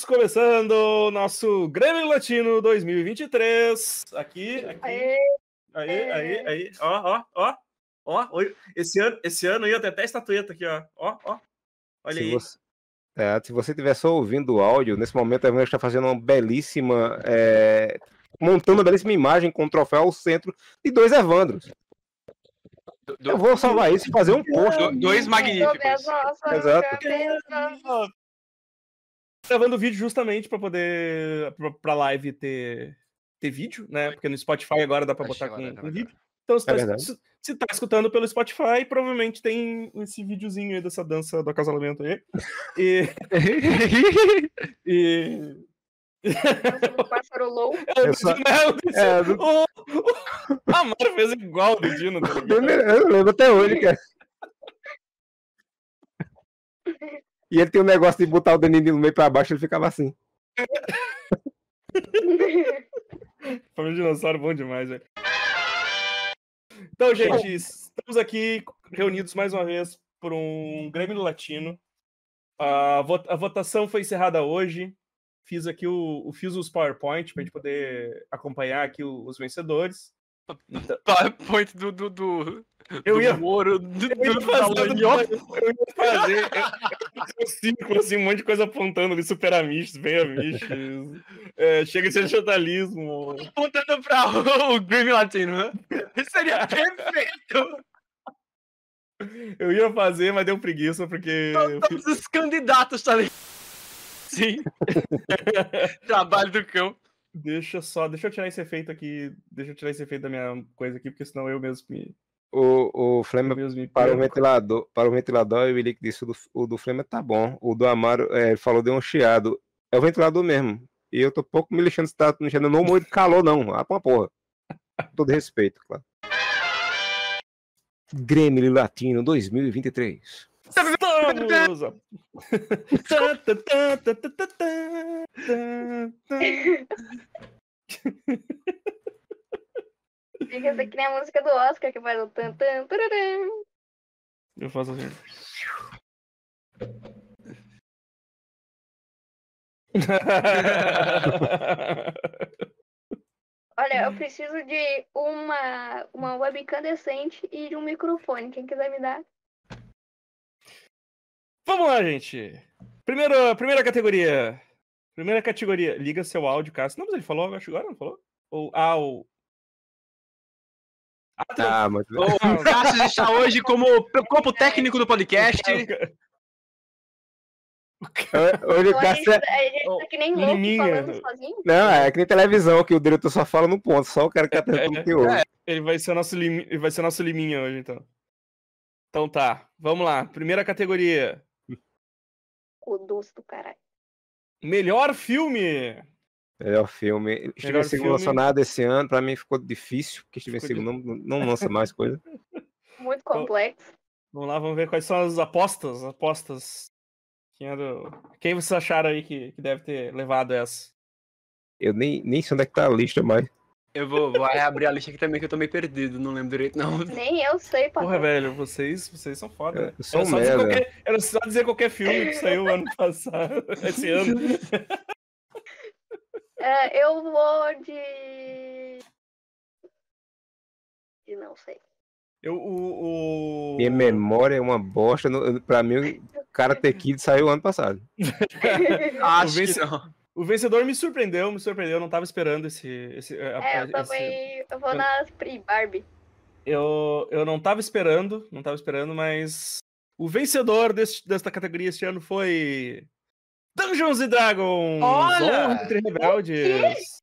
Estamos começando o nosso Grêmio Latino 2023. Aqui, aqui. Aê, aê, aê, aê. Ó, ó, ó. Ó, esse ano, esse ano ia ter até estatueta aqui, ó. Ó, ó. Olha se aí. Você, é, se você estiver só ouvindo o áudio, nesse momento a Evandro está fazendo uma belíssima. É, montando uma belíssima imagem com o troféu ao centro de dois Evandros. Do, eu vou salvar isso e fazer um post. Do, dois magníficos. Exato gravando vídeo justamente para poder para live ter ter vídeo, né? Porque no Spotify agora dá para botar com, com vídeo. Então, se, é tá, se, se tá escutando pelo Spotify, provavelmente tem esse videozinho aí dessa dança do acasalamento aí. E. e... O pássaro low. É, só... é, do... o... A Mara fez igual do Dino. Tá eu lembro até hoje, cara. E ele tem um negócio de botar o dedo no meio pra baixo, ele ficava assim. Família dinossauro bom demais, velho. Então, gente, estamos aqui reunidos mais uma vez por um Grêmio Latino. A, votação foi encerrada hoje. Fiz aqui o, fiz os PowerPoint para a gente poder acompanhar aqui os vencedores. Então... PowerPoint do, do, do, eu ia, Moro, do, eu ia fazer, do, eu ia fazer um círculo, assim, um monte de coisa apontando ali, super amistos, bem amistos. É, chega de ser jornalismo. Apontando pra o Grammy Latino, né? Seria perfeito! Eu ia fazer, mas deu preguiça, porque. Todos os candidatos, tá ligado? Sim. Trabalho do cão. Deixa só, deixa eu tirar esse efeito aqui. Deixa eu tirar esse efeito da minha coisa aqui, porque senão eu mesmo me. O, o Flema para o ventilador, para o ventilador, o Willick disse o do, o do Flema tá bom. O do Amaro é, falou de um chiado. É o ventilador mesmo. E eu tô pouco me lixando se tá mexendo. Não morro de calor, não. Ah, uma porra. Todo respeito, claro. Grêmio Latino 2023. Estamos! Fica essa aqui nem a música do Oscar que faz o tan tan tararam. Eu faço assim. Olha, eu preciso de uma, uma webcam decente e de um microfone. Quem quiser me dar? Vamos lá, gente. Primeira, primeira categoria. Primeira categoria. Liga seu áudio, Cássio. Não, mas ele falou, acho agora, não falou? Ou, ah, o... Ah, mas... O Cássio está hoje como corpo técnico do podcast. Hoje o Cássio é... é que nem louco falando sozinho. Não, é que nem televisão, que o diretor só fala no ponto, só o cara que tá tentando é, que ouve. É, ele vai ser nosso lim... ele vai ser nosso liminha hoje, então. Então tá, vamos lá. Primeira categoria. O doce do caralho. Melhor filme. Melhor filme. Steven Seagal lançou nada esse ano, pra mim ficou difícil, porque Steven Seagal não, não lança mais coisa. Muito complexo. Vamos lá, vamos ver quais são as apostas. Apostas. Quem, é do... Quem vocês acharam aí que, que deve ter levado essa? Eu nem, nem sei onde é que tá a lista mais. Eu vou, vou abrir a lista aqui também, que eu tô meio perdido, não lembro direito, não. Nem eu sei, pá. Porra, velho, vocês, vocês são foda, né? Eu sou era, só merda. Qualquer, era só dizer qualquer filme que saiu ano passado, esse ano. É, eu vou de. De não sei. Eu, o, o... Minha memória é uma bosta. No, pra mim, o Karate Kid saiu ano passado. Acho que não. O vencedor me surpreendeu, me surpreendeu, eu não tava esperando esse. esse é, eu também. Eu vou na Pri Barbie. Eu, eu não tava esperando, não tava esperando, mas. O vencedor desse, desta categoria este ano foi. Dungeons Dragons! Olha! Entre Rebeldes!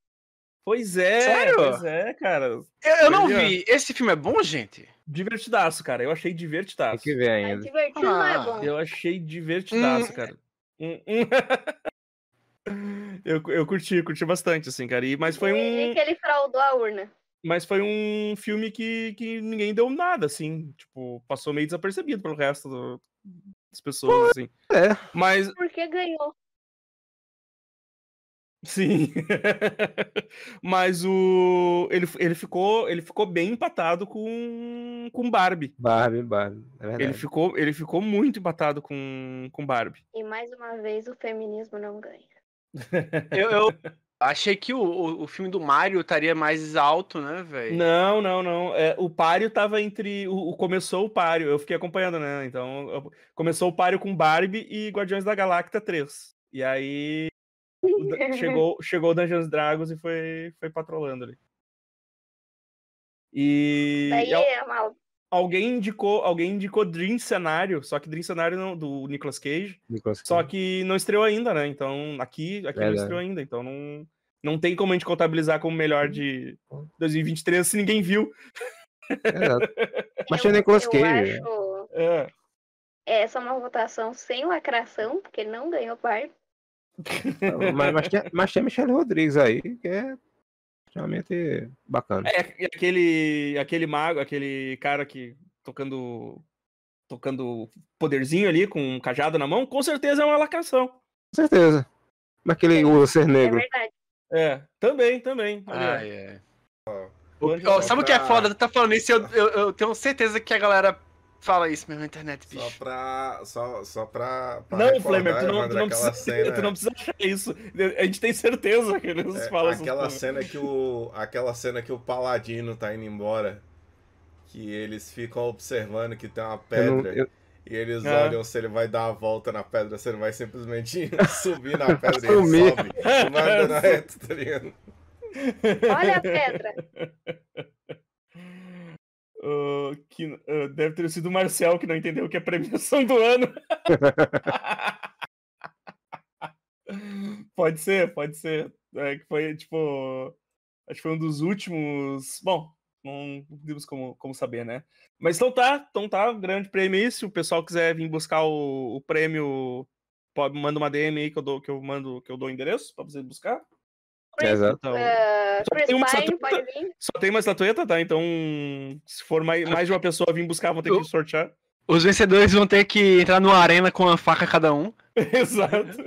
Pois é, Sério? pois é, cara. Eu, eu não vi. Esse filme é bom, gente? Divertidaço, cara. Eu achei divertidaço. Tem que ver É ainda. divertido, não é Ah. bom. Eu achei divertidaço, Hum. cara. Hum, hum. eu, eu curti, curti bastante, assim, cara. E, mas foi E um. que ele fraudou a urna. Mas foi um filme que, que ninguém deu nada, assim. Tipo, passou meio desapercebido pelo resto do- das pessoas, assim. É. Mas Porque ganhou. Sim. Mas o ele, ele ficou ele ficou bem empatado com com Barbie. Barbie, Barbie. É ele ficou ele ficou muito empatado com com Barbie. E mais uma vez o feminismo não ganha. eu, eu achei que o, o, o, filme do Mario estaria mais alto, né, velho? Não, não, não. É, o Pário tava entre. O, o, começou o Pário, eu fiquei acompanhando, né? Então, eu, começou o Pário com Barbie e Guardiões da Galáctica 3. E aí chegou, chegou o Dungeons Dragons e foi, foi patrolando ali. E. Daí é mal. Alguém indicou, alguém indicou Dream Cenário, só que Dream Cenário não, do Nicolas Cage, Nicolas Cage. Só que não estreou ainda, né? Então, aqui, aqui não estreou ainda, então não, não tem como a gente contabilizar como melhor de 2023 se ninguém viu. Mas tinha Nicolas Cage. Acho... É. Essa é uma votação sem lacração, porque ele não ganhou par. mas, mas, mas tinha Michelle Rodrigues aí, que é realmente bacana. É, aquele, aquele mago, aquele cara que tocando tocando poderzinho ali com um cajado na mão, com certeza é uma lacração. Com certeza. Mas aquele usa ser negro. É verdade. É, também, também. Ah, é. Oh, sabe o que é foda? Tu tá falando isso, eu, eu, eu tenho certeza que a galera Fala isso mesmo na internet, bicho. Só pra. Só, só pra. pra não, Flamer, tu não, tu, não precisa, cena... tu não precisa achar isso. A gente tem certeza que eles é, falam Aquela cena que o. Aquela cena que o Paladino tá indo embora. Que eles ficam observando que tem uma pedra. Eu não, eu... E eles ah. olham se ele vai dar a volta na pedra, se ele vai simplesmente subir na pedra e ele sobe. Vai andando reto, tá ligado? Olha a pedra. Uh, que uh, deve ter sido o Marcel que não entendeu o que é premiação do ano. pode ser, pode ser. É que foi tipo. Acho que foi um dos últimos. Bom, não temos como, como saber, né? Mas então tá, então tá, grande prêmio aí. Se o pessoal quiser vir buscar o, o prêmio, pode, manda uma DM aí que eu dou, que eu mando, que eu dou o endereço pra vocês buscar. Exato. Então, uh, só, tem uma estatueta, só tem uma estatueta, tá? Então, se for mais, mais de uma pessoa vir buscar, vão ter que sortear. Os vencedores vão ter que entrar numa arena com uma faca cada um. Exato.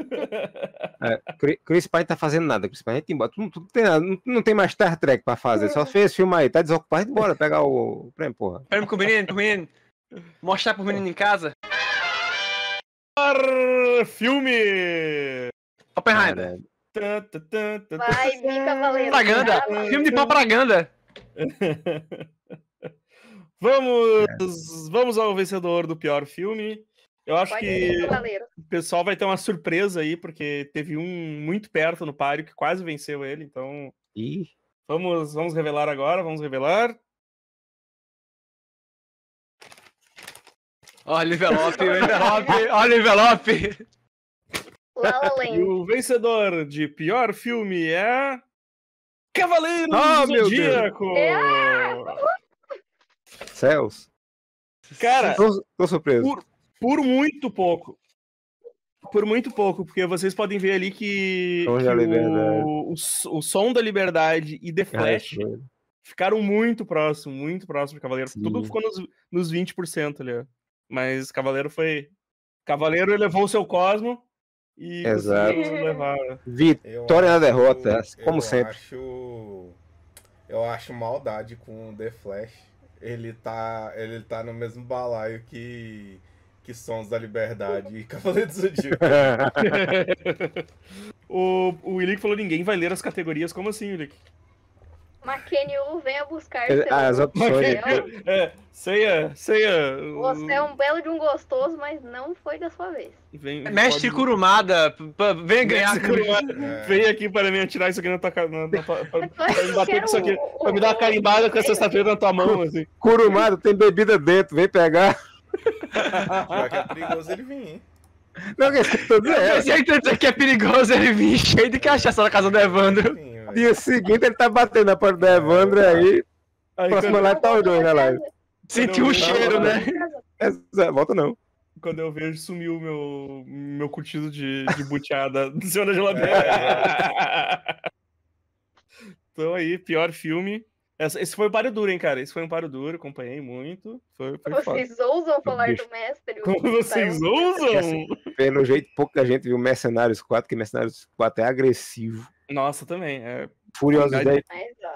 É, Chris Pine tá fazendo nada. Chris Pine tem embora. Não, tem nada, não, não, tem mais Star Trek pra fazer. Só fez filme aí. Tá desocupado. Bora pegar o, o prêmio, porra. Prêmio com o menino, com o menino. Mostrar pro menino em casa. Filme! Oppenheimer. Vai, vir cavaleiro. Propaganda. Filme de propaganda. vamos, vamos ao vencedor do pior filme. Eu acho Pode que o pessoal vai ter uma surpresa aí, porque teve um muito perto no páreo que quase venceu ele, então. Ih. Vamos, vamos revelar agora, vamos revelar. Olha o envelope, o envelope, olha o envelope. E o vencedor de pior filme é. Cavaleiros oh, do Zodíaco! É. Céus! Cara, tô, tô surpreso. Por, por, muito pouco. Por muito pouco, porque vocês podem ver ali que, que o, o, o, Som da Liberdade e The Flash é, ficaram muito próximos, muito próximos de Cavaleiro. Sim. Tudo ficou nos, nos 20% ali. Mas Cavaleiro foi. Cavaleiro elevou o seu Cosmo e Exato. levar. Vitória na derrota, como eu sempre. Acho, eu acho maldade com The Flash. Ele tá, ele tá no mesmo balaio que, que Sons da Liberdade e Cavaleiro do Zodíaco. o, o Willick falou: ninguém vai ler as categorias. Como assim, Willick? McKenny venha buscar As opções. É, ceia, ceia. Você é um belo de um gostoso, mas não foi da sua vez. Vem, Mestre pode... Kurumada, venha ganhar. Kurumada, é. Vem aqui para me atirar isso aqui na tua cara. Pra, me bater isso aqui. Pra me dar uma carimbada com essa sexta-feira na tua mão, assim. Kurumada, tem bebida dentro, vem pegar. Já que é perigoso ele vir, hein? Não, que eu tô dizendo. que é perigoso ele vir cheio de cachaça na casa do Evandro. Sim, Dia seguinte ele tá batendo na porta do Evandro aí. aí próxima live tá os dois na live. Sentiu o cheiro, né? É, volta não. Quando eu vejo, sumiu o meu, meu curtido de, de buteada do cima da geladeira. então aí, pior filme. Esse foi um páreo duro, hein, cara? Esse foi um páreo duro, acompanhei muito. Foi, foi vocês foda. ousam falar do mestre? Como vocês ousam? Assim, pelo jeito, pouca gente viu Mercenários 4, que Mercenários 4 é agressivo Nossa, também. É... Furiosidade.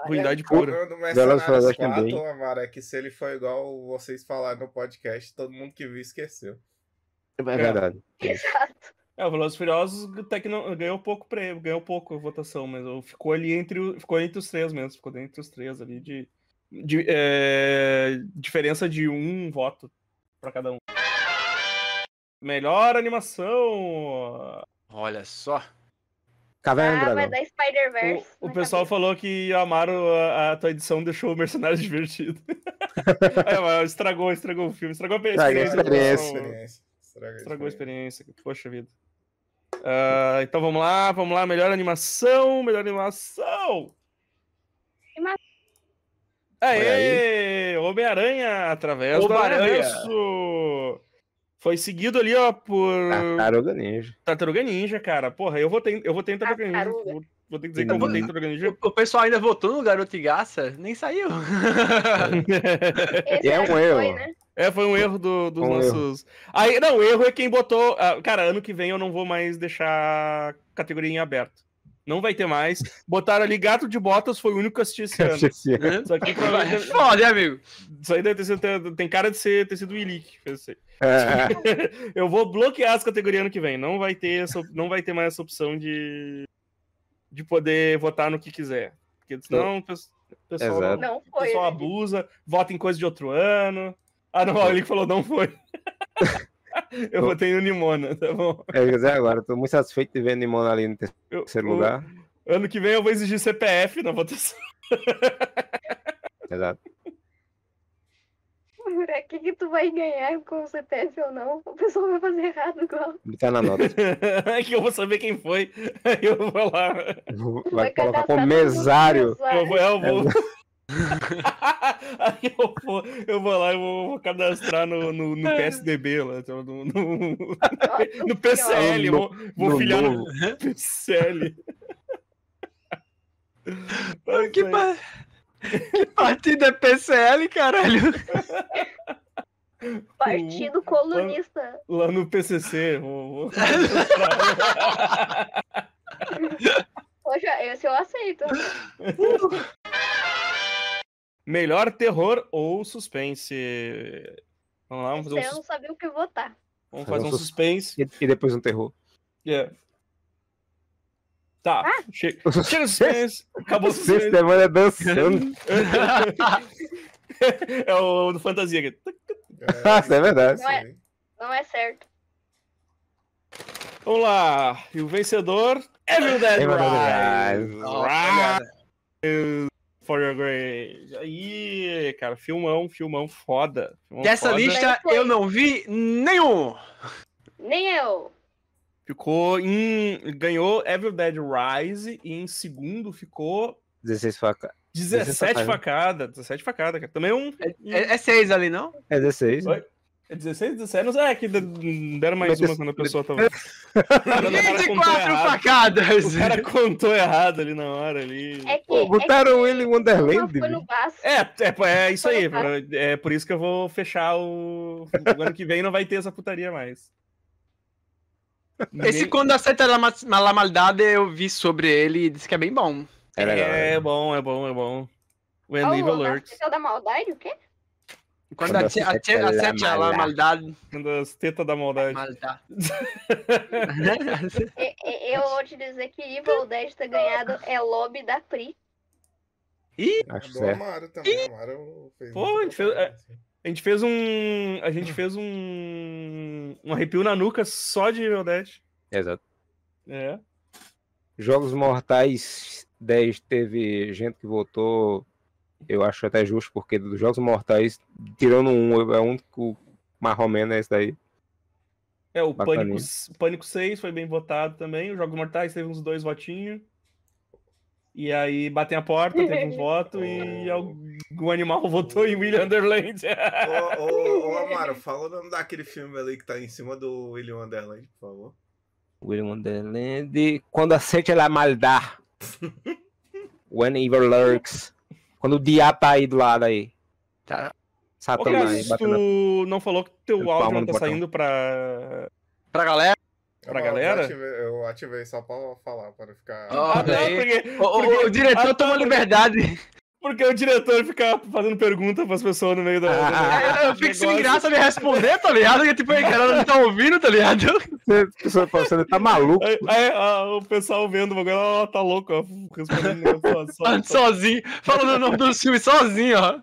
Ruindade pura. O do Mercenários 4, Amaro, é que se ele for igual vocês falaram no podcast, todo mundo que viu esqueceu. É verdade. Exato. É, o Velozes Furiosos até que não, ganhou pouco prêmio, ganhou pouco a votação, mas ficou ali entre, ficou entre os três mesmo, ficou entre os três ali de, de é, diferença de um voto para cada um. Melhor animação. Olha só. Caverna ah, vai dar Spider-Verse. O, o pessoal cabeça. falou que amaram a, a, tua edição deixou o Mercenário divertido. é, estragou, estragou o filme, estragou a experiência. Estragou a experiência. Estragou a experiência. Poxa vida. Uh, então vamos lá, vamos lá. Melhor animação, melhor animação. Aê! Homem-Aranha através Homem do Aranha. Foi seguido ali, ó, por. Tartaruga Ninja. Tartaruga Ninja, cara. Porra, eu votei, eu votei em Tartaruga Ninja. Vou, vou ter que dizer que eu votei em Tartaruga Ninja. O, o, pessoal ainda votou no Garoto Gaça? Nem saiu. é um erro. Foi, né? É, foi um erro do, dos um nossos. Erro. Aí, não, o erro é quem botou. Ah, cara, ano que vem eu não vou mais deixar a categoria em aberto. Não vai ter mais. Botaram ali Gato de Botas, foi o único que assisti esse ano. Isso aqui provavelmente. É foda, amigo? Isso aí deve ter sido, tem cara de ser, ter sido o Ilick que fez isso aí. É. eu vou bloquear as categorias ano que vem. Não vai ter, essa, não vai ter mais essa opção de, de poder votar no que quiser. Porque senão o pessoal, não foi, pessoal né? abusa, vota em coisa de outro ano. Ah, não, o Ilick falou não foi. Eu votei no Nimona, tá bom? É, agora, tô muito satisfeito de ver Nimona ali no terceiro eu, lugar. Ano que vem eu vou exigir CPF na votação. Exato. O que, que tu vai ganhar com o CPF ou não? O pessoal vai fazer errado igual. Tá na nota. é que eu vou saber quem foi. Eu vou lá. Vai, vai colocar como mesário. Eu vou, eu vou. Aí eu vou, eu vou lá e vou, vou, cadastrar no, no, no PSDB lá, então, no, no, no PCL, vou, vou filiar no PCL. que, pa... que partido é PCL, caralho? Partido Colunista. Lá, lá no PCC. Vou, vou... Poxa, esse eu aceito. Melhor terror ou suspense? Vamos lá, vamos fazer um... Eu não sabia o que votar. Vamos fazer um suspense. E depois um terror. Yeah. Tá, ah? chega. Chega suspense. Acabou o suspense. Esse é dançando. é o do fantasia aqui. Ah, isso é verdade. Não é, não é certo. Vamos lá. E o vencedor, Evil Dead Rise. Rise for Your Grave. Aí, cara, filmão, filmão foda. Filmão Dessa foda. lista eu não vi nenhum. Nem eu. Ficou em. Ganhou Evil Dead Rise e em segundo ficou. 16 facadas. 17 facadas. 17 facadas, cara. Também um. É, é 6 ali, não? É 16. Oi? É 16, 17? Não sei, é que deram mais uma quando a pessoa tava. 24 facadas! O cara contou errado ali na hora ali. É que, Pô, botaram é ele em Wonderland. É, é, é isso aí. É por isso que eu vou fechar o. O ano que vem não vai ter essa putaria mais. Esse Quando Aceita a Maldade eu vi sobre ele e disse que é bem bom. É, é, é bom, é bom, é bom. When oh, Evil Alerts. da Maldade, o quê? Quando acerte a, maldade. Quando as tetas da maldade. maldade. eu vou te dizer que Evil Dead ter ganhado é lobby da Pri. Ih! Acho que é. Amaro também. Amaro fez Pô, a gente fez, é, a gente fez um. A gente fez um. Um arrepio na nuca só de Evil Dead. Exato. É. Jogos Mortais 10 teve gente que votou eu acho até justo, porque dos Jogos Mortais, tirando um, é o único marromeno é esse daí. É, o Pânico, Pânico 6 foi bem votado também. Os Jogos Mortais teve uns dois votinhos. E aí batem a porta, teve um voto e o animal votou em William Underland. ô, ô, ô, Amaro, fala o nome daquele filme ali que tá em cima do William Underland, por favor. William Underland. Quando a maldade. When evil lurks. Quando o diabo tá aí do lado aí. Tá. Satanás. tu não falou que teu áudio não tá saindo pra. Pra galera? Pra galera? Eu ativei, eu ativei, só pra falar, para ficar. Oh, daí... porque, o, porque... o, diretor ah, toma liberdade. Porque o diretor fica fazendo pergunta pras pessoas no meio da. Ah, eu, eu fico sem graça de responder, tá ligado? Porque, tipo, cara, não tá ouvindo, tá ligado? Você, você tá maluco. Aí, aí o pessoal vendo o bagulho, ela tá louco, ó, respondendo só, sozinho, falando o nome do filme sozinho, ó.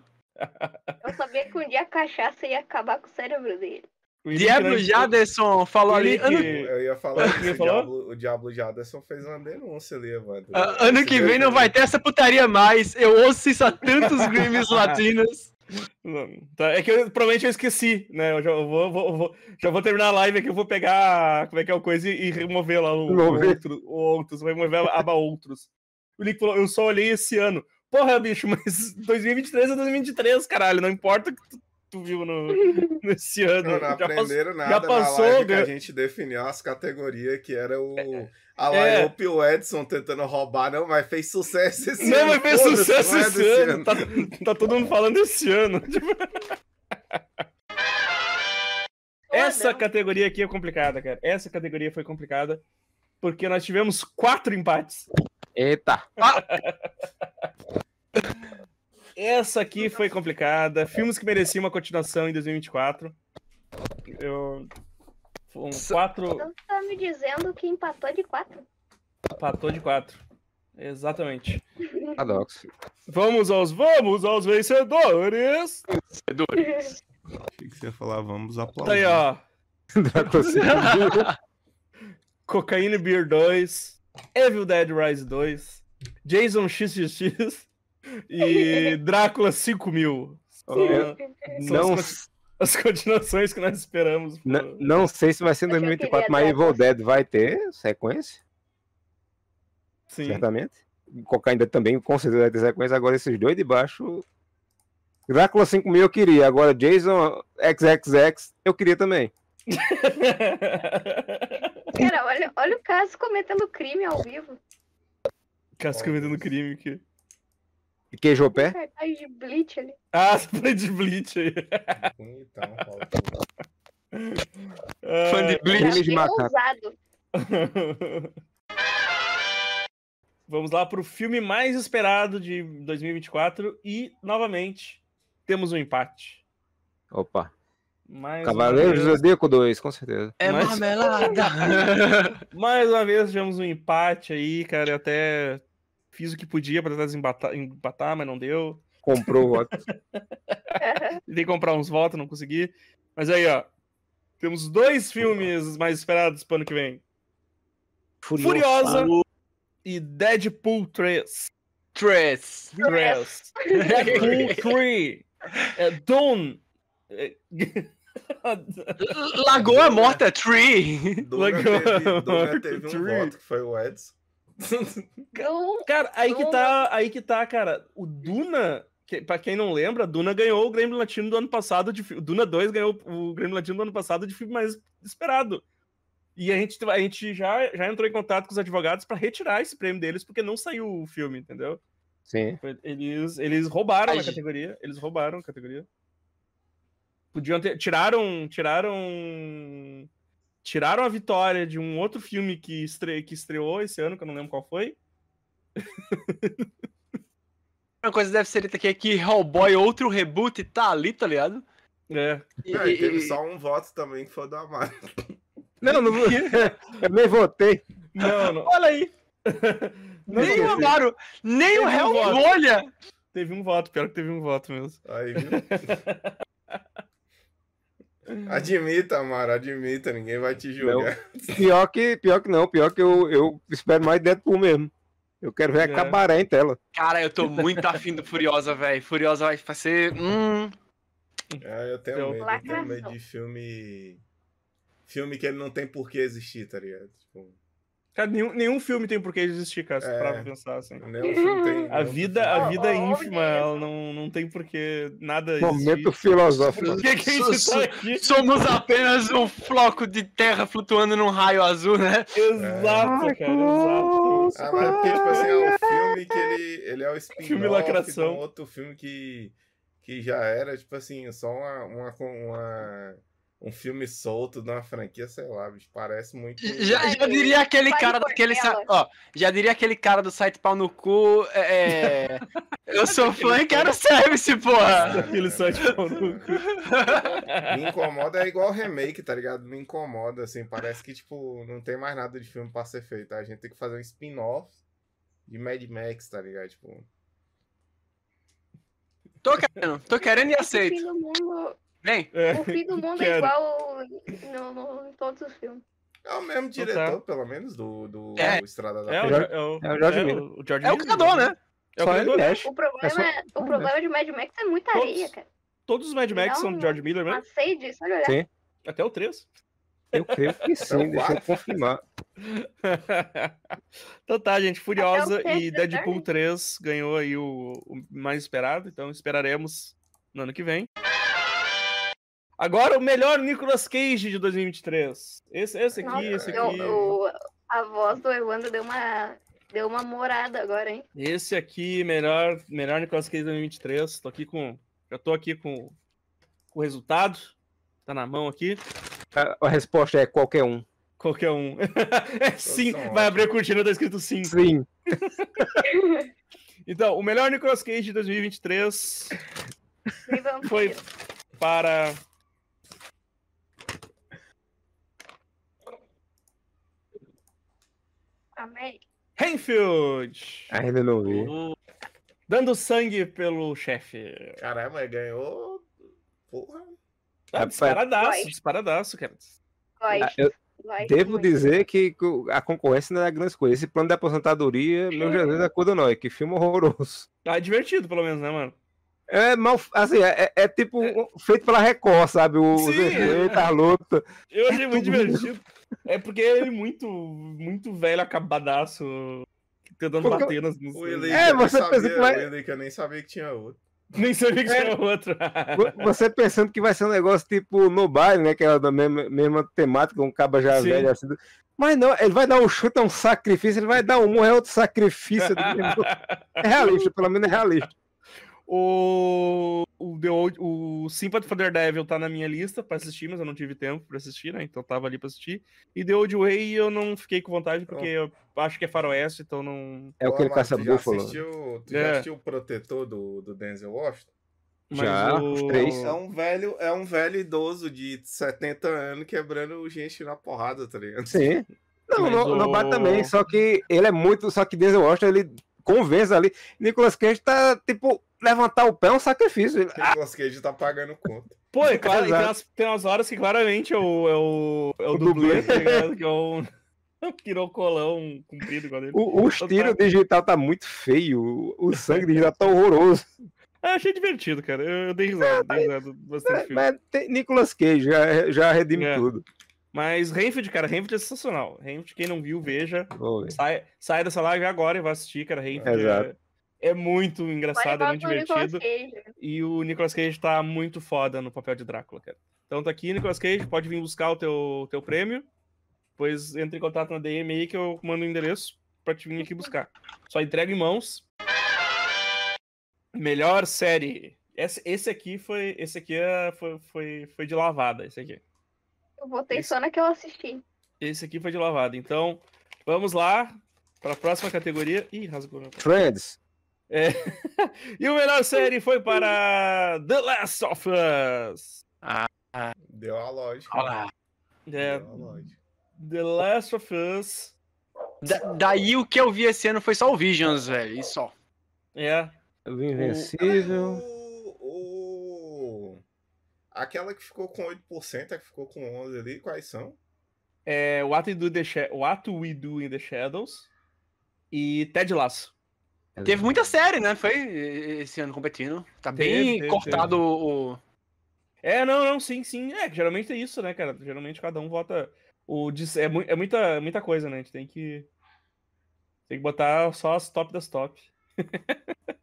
Eu sabia que um dia a cachaça ia acabar com o cérebro dele. Diablo Jaderson falou ali. Ano... Eu ia falar que o Diablo, o Diablo Jaderson fez uma denúncia ali, mano. Uh, ano que vem não vai ter essa putaria mais. Eu ouço isso a tantos games latinos. Tá, é que eu, provavelmente eu esqueci, né? Eu já vou, vou, vou, já vou terminar a live aqui, eu vou pegar como é que é o coisa e, e remover lá o, o, outro, o outros, vou remover a aba outros. O Nick falou, eu só olhei esse ano. Porra, bicho, mas 2023 é 2023, caralho, não importa que tu tu viu no, nesse ano. Não, não aprenderam nada já passou, na live que a gente definiu as categorias que era o... É. A Liope é. e o Edson tentando roubar, não, mas fez sucesso esse não, ano. Não, mas fez sucesso esse, esse ano. ano. Tá, tá todo mundo falando esse ano. Essa categoria aqui é complicada, cara. Essa categoria foi complicada porque nós tivemos quatro empates. Eita! Essa aqui foi complicada. Filmes que mereciam uma continuação em 2024. Eu. Um quatro. Então você tá me dizendo que empatou de quatro? Empatou de quatro. Exatamente. Paradoxo. Vamos aos vamos aos vencedores. Vencedores. Achei que você ia falar, vamos aplaudir. Tá aí, ó. Cocaine Beer 2, Evil Dead Rise 2, Jason XXX, e Drácula 5000. Não, as, as continuações que nós esperamos. Não, não sei se vai ser em 2024, mas Evil Dead vai ter sequência. Sim. Certamente. ainda também, com certeza vai ter sequência. Agora esses dois de baixo. Drácula 5000 eu queria. Agora Jason XXX eu queria também. Cara, olha, olha o caso cometendo crime ao vivo. Caso cometendo crime aqui. E queijou o pé? de Bleach ali. Ah, spray de Bleach aí. Bonitão, Fã de Bleach. de macaco. Vamos lá para o filme mais esperado de 2024 e, novamente, temos um empate. Opa. Mais Cavaleiro do Zodíaco 2, com certeza. É mais... marmelada! mais uma vez tivemos um empate aí, cara. Até Fiz o que podia para tentar desempatar, empatar, mas não deu. Comprou votos. Tentei comprar uns votos, não consegui. Mas aí, ó. Temos dois filmes mais esperados para ano que vem. Furiosa, Furiosa e Deadpool 3. 3. 3. Deadpool 3. É, Dawn. É... Lagoa Morta 3. Dona teve, Dona teve um voto, que foi o Edson. cara, aí que tá, aí que tá, cara. O Duna, que, pra quem não lembra, Duna ganhou o Grêmio Latino do ano passado. De, Duna 2 ganhou o Grêmio Latino do ano passado de filme mais esperado. E a gente, a gente já, já entrou em contato com os advogados para retirar esse prêmio deles, porque não saiu o filme, entendeu? Sim. Eles, eles roubaram a categoria. Eles roubaram a categoria. Podiam ter. Tiraram. Tiraram tiraram a vitória de um outro filme que, estre... que estreou esse ano, que eu não lembro qual foi. Uma coisa deve ser aqui é que Hellboy, outro reboot, tá ali, tá ligado? É. E, e, teve e... só um voto também que foi do Amaro. Não, não eu nem votei. Não, não. Olha aí. Não, nem o Amaro, nem o Hellboy. Teve um voto, pior que teve um voto mesmo. Aí, viu? Admita, Amaro, admita, ninguém vai te julgar. Não, pior, que, pior que não, pior que eu, eu espero mais Deadpool mesmo. Eu quero ver é. a cabaré em tela. Cara, eu tô muito afim do Furiosa, velho. Furiosa vai ser. Hum... É, eu tenho medo, eu tenho medo de filme. Filme que ele não tem por que existir, tá ligado? Tipo... Cara, nenhum, nenhum filme tem por que existir, cara, é, pra pensar assim. Nenhum filme tem. A vida, a vida é ínfima, ela não, não tem por que nada Momento filosófico. Por que, que a gente tá aqui? Somos apenas um floco de terra flutuando num raio azul, né? Exato, é. cara, exato. Ah, mas porque, tipo assim, é um filme que ele, ele é o spin-off de um outro filme que, que já era, tipo assim, só uma, uma, uma um filme solto de uma franquia, sei lá, bicho, parece muito. Já, já diria aquele cara daquele. Ó, já diria aquele cara do site pau no cu. É... é eu sou fã e quero service, porra! Aquele site pau no cu. Me incomoda é igual remake, tá ligado? Me incomoda, assim, parece que, tipo, não tem mais nada de filme pra ser feito. A gente tem que fazer um spin-off de Mad Max, tá ligado? Tipo. Tô querendo, tô querendo e aceito. Mundo, Vem. É, o fim do mundo é igual no, no, em todos os filmes. É o mesmo diretor, pelo menos, do, do é. Estrada da é, o, é, o, é o George Miller. O, George é o criador, né? É o criador. O problema, só... o problema de Mad Max é muita todos, areia, cara. Todos os Mad Max são de George Miller mesmo? Sei disso, olha olhar. Sim. Até o 3. Eu creio que sim, deixa eu confirmar. então tá, gente. Furiosa e Deadpool 3 ganhou aí o, o mais esperado, então esperaremos no ano que vem. Agora o melhor Nicolas Cage de 2023. Esse, esse aqui, Nossa, esse aqui. O, a voz do Evandro deu uma, deu uma morada agora, hein? Esse aqui, melhor, melhor Nicolas Cage de 2023. Tô aqui com. Já tô aqui com, com o resultado. Tá na mão aqui. A, a resposta é qualquer um. Qualquer um. é sim, vai abrir a cortina, tá escrito sim. Sim. então, o melhor Nicolas Cage de 2023 foi para Amém. Renfield! Ainda não vi. Dando sangue pelo chefe. Caramba, ganhou. Porra. Ah, disparadaço, disparadaço, cara. Ah, eu devo dizer que a concorrência não é grande coisa. Esse plano de aposentadoria, meu Jesus, é coisa não. Que filme horroroso. Ah, é divertido, pelo menos, né, mano? É mal, assim, é, é, é tipo é. feito pela Record, sabe? O Eita luta. Eu achei muito divertido. É porque ele é muito, muito velho, acabadaço, tentando porque bater nas. O é, você sabia, pensa que vai... O eu nem sabia que tinha outro. Nem sabia que é. tinha outro. você pensando que vai ser um negócio tipo no baile, né? Que é da mesma, mesma temática, um caba já Sim. velho assim. Mas não, ele vai dar um chute, é um sacrifício, ele vai dar um, é outro sacrifício. é realista, pelo menos é realista. O, o, The Old, o Sympathy for Daredevil tá na minha lista pra assistir, mas eu não tive tempo pra assistir, né? Então tava ali pra assistir. E The Old Way eu não fiquei com vontade, porque eu acho que é faroeste, então não... É o que ele caça búfalo. Assistiu, tu é. já assistiu o Protetor do, do Denzel Washington? Mas já, o... os três. É um, velho, é um velho idoso de 70 anos quebrando gente na porrada, tá ligado? Sim. Não, no, o... no bar também, só que ele é muito. Só que Denzel Washington, ele convence ali. Nicolas Cage tá, tipo, levantar o pé é um sacrifício. Nicolas Cage tá pagando conta. Pô, é claro, tem umas, tem umas horas que claramente é o, é o, é o, o dublê, dublê, tá ligado? Que é o, quirocolão comprido igual dele. O, o estilo tá... digital tá muito feio, o sangue digital tá horroroso. Eu achei divertido, cara. Eu, eu dei risada, é, dei risada bastante é, Mas tem Nicolas Cage já, já redime é. tudo. Mas Renfield, cara, Renfield é sensacional. Renfield, quem não viu, veja. Sai, sai dessa live agora e vai assistir, cara. Renfield é, é muito engraçado, é muito divertido. E o Nicolas Cage tá muito foda no papel de Drácula, cara. Então tá aqui, Nicolas Cage, pode vir buscar o teu, teu prêmio. Depois entre em contato na DM aí que eu mando o endereço pra te vir aqui buscar. Só entrega em mãos. Melhor série. Esse, esse aqui foi. Esse aqui é, foi, foi, foi de lavada, esse aqui. Eu botei esse, só na que eu assisti. Esse aqui foi de lavada. Então, vamos lá para a próxima categoria. Ih, rasgou meu Friends. É. e o melhor série foi para The Last of Us. Ah, deu a lógica. Olá. É, deu a lógica. The Last of Us. Da, daí o que eu vi esse ano foi só o Visions, velho. E só. É. Vi Invencível. O, o, Aquela que ficou com 8%, a que ficou com 11% ali, quais são? É, What, We Do, the What We Do in the Shadows e Ted Lasso. Teve muita série, né? Foi esse ano competindo. Tá bem teve, cortado teve. o. É, não, não, sim, sim. É, geralmente é isso, né, cara? Geralmente cada um vota. O, é, mu é muita, muita coisa, né? A gente tem que. Tem que botar só as top das top.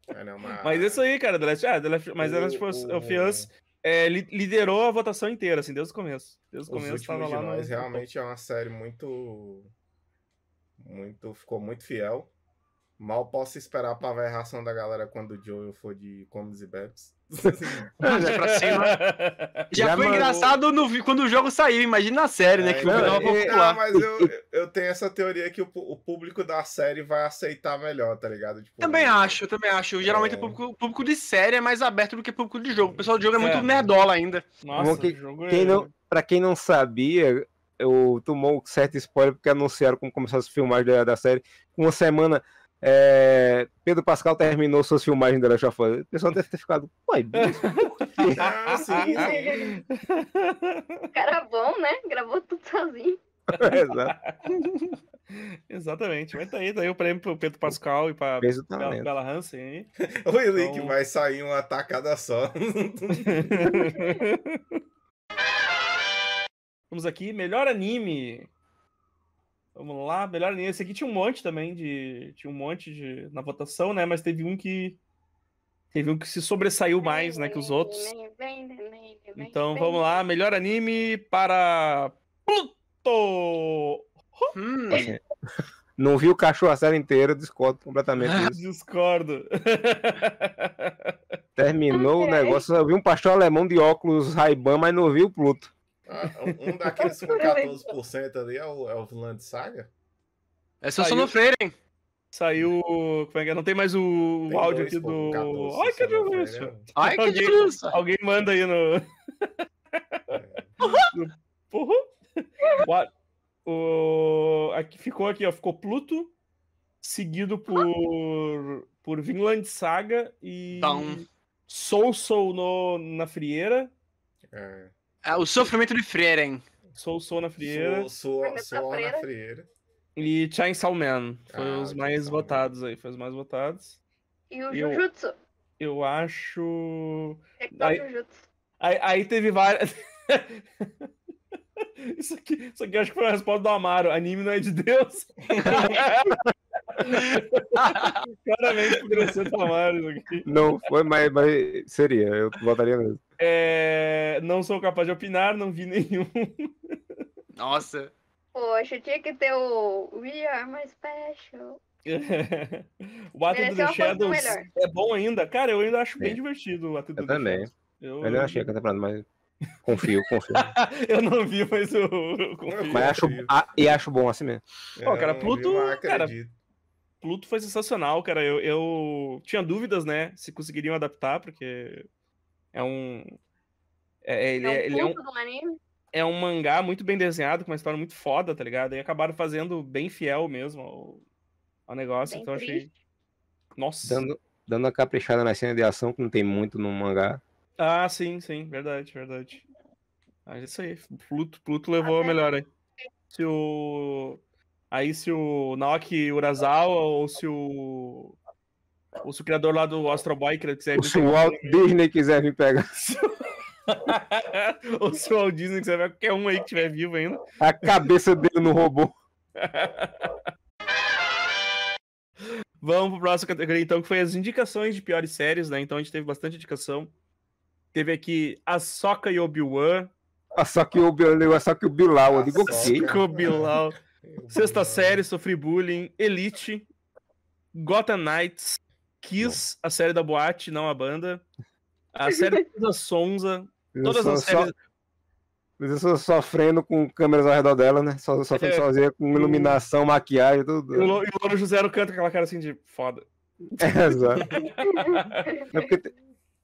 É, não, mas... mas isso aí, cara, The Last, ah, The Last, mas o, The Last of Us é, liderou a votação inteira, assim, desde o começo. Desde o começo Os tava lá. No... realmente é uma série muito. Muito. Ficou muito fiel Mal posso esperar pra ver a reação da galera quando o Joel for de Comes e Pra cima. Já, Já foi mandou... engraçado no, quando o jogo saiu, imagina na série, né? É, que não, é, popular. Ah, mas eu, eu tenho essa teoria que o, o, público da série vai aceitar melhor, tá ligado? Tipo, também acho, também acho. Geralmente é. o, público, o público de série é mais aberto do que o público de jogo. O pessoal do jogo é, muito é. nerdola ainda. Nossa, que, quem é... não, pra quem não sabia, eu tomou certo spoiler porque anunciaram como começaram as filmagens da, da série. Uma semana é, Pedro Pascal terminou suas filmagens da Last of Us. O pessoal deve ter ficado, uai, bicho. ah, sim, sim. Cara bom, né? Gravou tudo sozinho. Exato. Exatamente, mas tá aí, tá aí o prêmio pro Pedro Pascal e pra Bela, Bela Hansen. O Link então... vai sair uma tacada só. Vamos aqui, melhor anime. Vamos lá, melhor anime. Esse aqui tinha um monte também de. Tinha um monte de. na votação, né? Mas teve um que. Teve um que se sobressaiu mais, né, que os outros. Então vamos lá, melhor anime para Pluto! Hum. Não vi o cachorro a série inteira, discordo completamente disso. Discordo. Terminou o negócio, eu vi um pastor alemão de óculos Ray-Ban, mas não vi o Pluto. Um daqueles com 14% ali é o, é o Vinland Saga? É seu Sono Freire, hein? Saiu. Como é que é? Não tem mais o, tem áudio aqui do. 14, Ai, que delícia! Né? Ai, que alguém, delícia! Alguém manda aí no. É. O... Aqui ficou aqui, ó. Ficou Pluto, seguido por. por Vinland Saga e. Então... Soul Soul no... na Frieira. É. é. o sofrimento de Frieren. Soul Soul na Frieira. Soul, Soul, Soul na Frieira. E Chainsaw Man. Foi ah, os mais votados aí. Foi os mais votados. E o Jujutsu. Eu, eu acho. Aí, aí, aí teve várias. Isso aqui, isso aqui acho que foi a resposta do Amaro. Anime não é de Deus. Claramente poderia ser do Amaro isso aqui. Não foi, mas, mas seria. Eu votaria mesmo. É, não sou capaz de opinar, não vi nenhum. Nossa. Poxa, tinha que ter o We Are My Special. o Ato do Shadows é bom ainda. Cara, eu ainda acho Sim. bem divertido o Ato do Eu também. Eu, eu não achei a temporada, mas confio, confio. eu não vi, mas eu, confio. Mas acho, e acho bom assim mesmo. Pô, cara, Pluto, cara, Pluto foi sensacional, cara. Eu, eu tinha dúvidas, né, se conseguiriam adaptar, porque é um... É, ele, é, um é, ele é um... É um mangá muito bem desenhado, com uma história muito foda, tá ligado? E acabaram fazendo bem fiel mesmo ao, ao negócio, bem então triste. achei. Nossa. Dando, dando uma caprichada na cena de ação, que não tem muito no mangá. Ah, sim, sim, verdade, verdade. Ah, é isso aí. Pluto, Pluto levou a melhor aí. Se o. Aí se o Naoki Urasawa ou se o. Ou se o criador lá do Astro Boy quiser. se o Walt Disney quiser me pegar. ou se o Walt Disney quiser ver qualquer um aí que estiver vivo ainda. A cabeça dele no robô. Vamos pro próximo categoria, então, que foi as indicações de piores séries, né? Então a gente teve bastante indicação. Teve aqui a Soca e Obi-Wan. A Soca e Obi-Wan, a Soca e o Bilal. Eu digo o Bilal. Sexta série, Sofri Bullying. Elite. Gotham Knights. Kiss, a série da boate, não a banda. A série da Sonza. Todas as séries. Só... sofrendo com câmeras ao redor dela, né? Só, sofrendo é, sozinha, com iluminação, maquiagem, tudo. E o, o Louro José canta aquela cara assim de foda. É, exato. é porque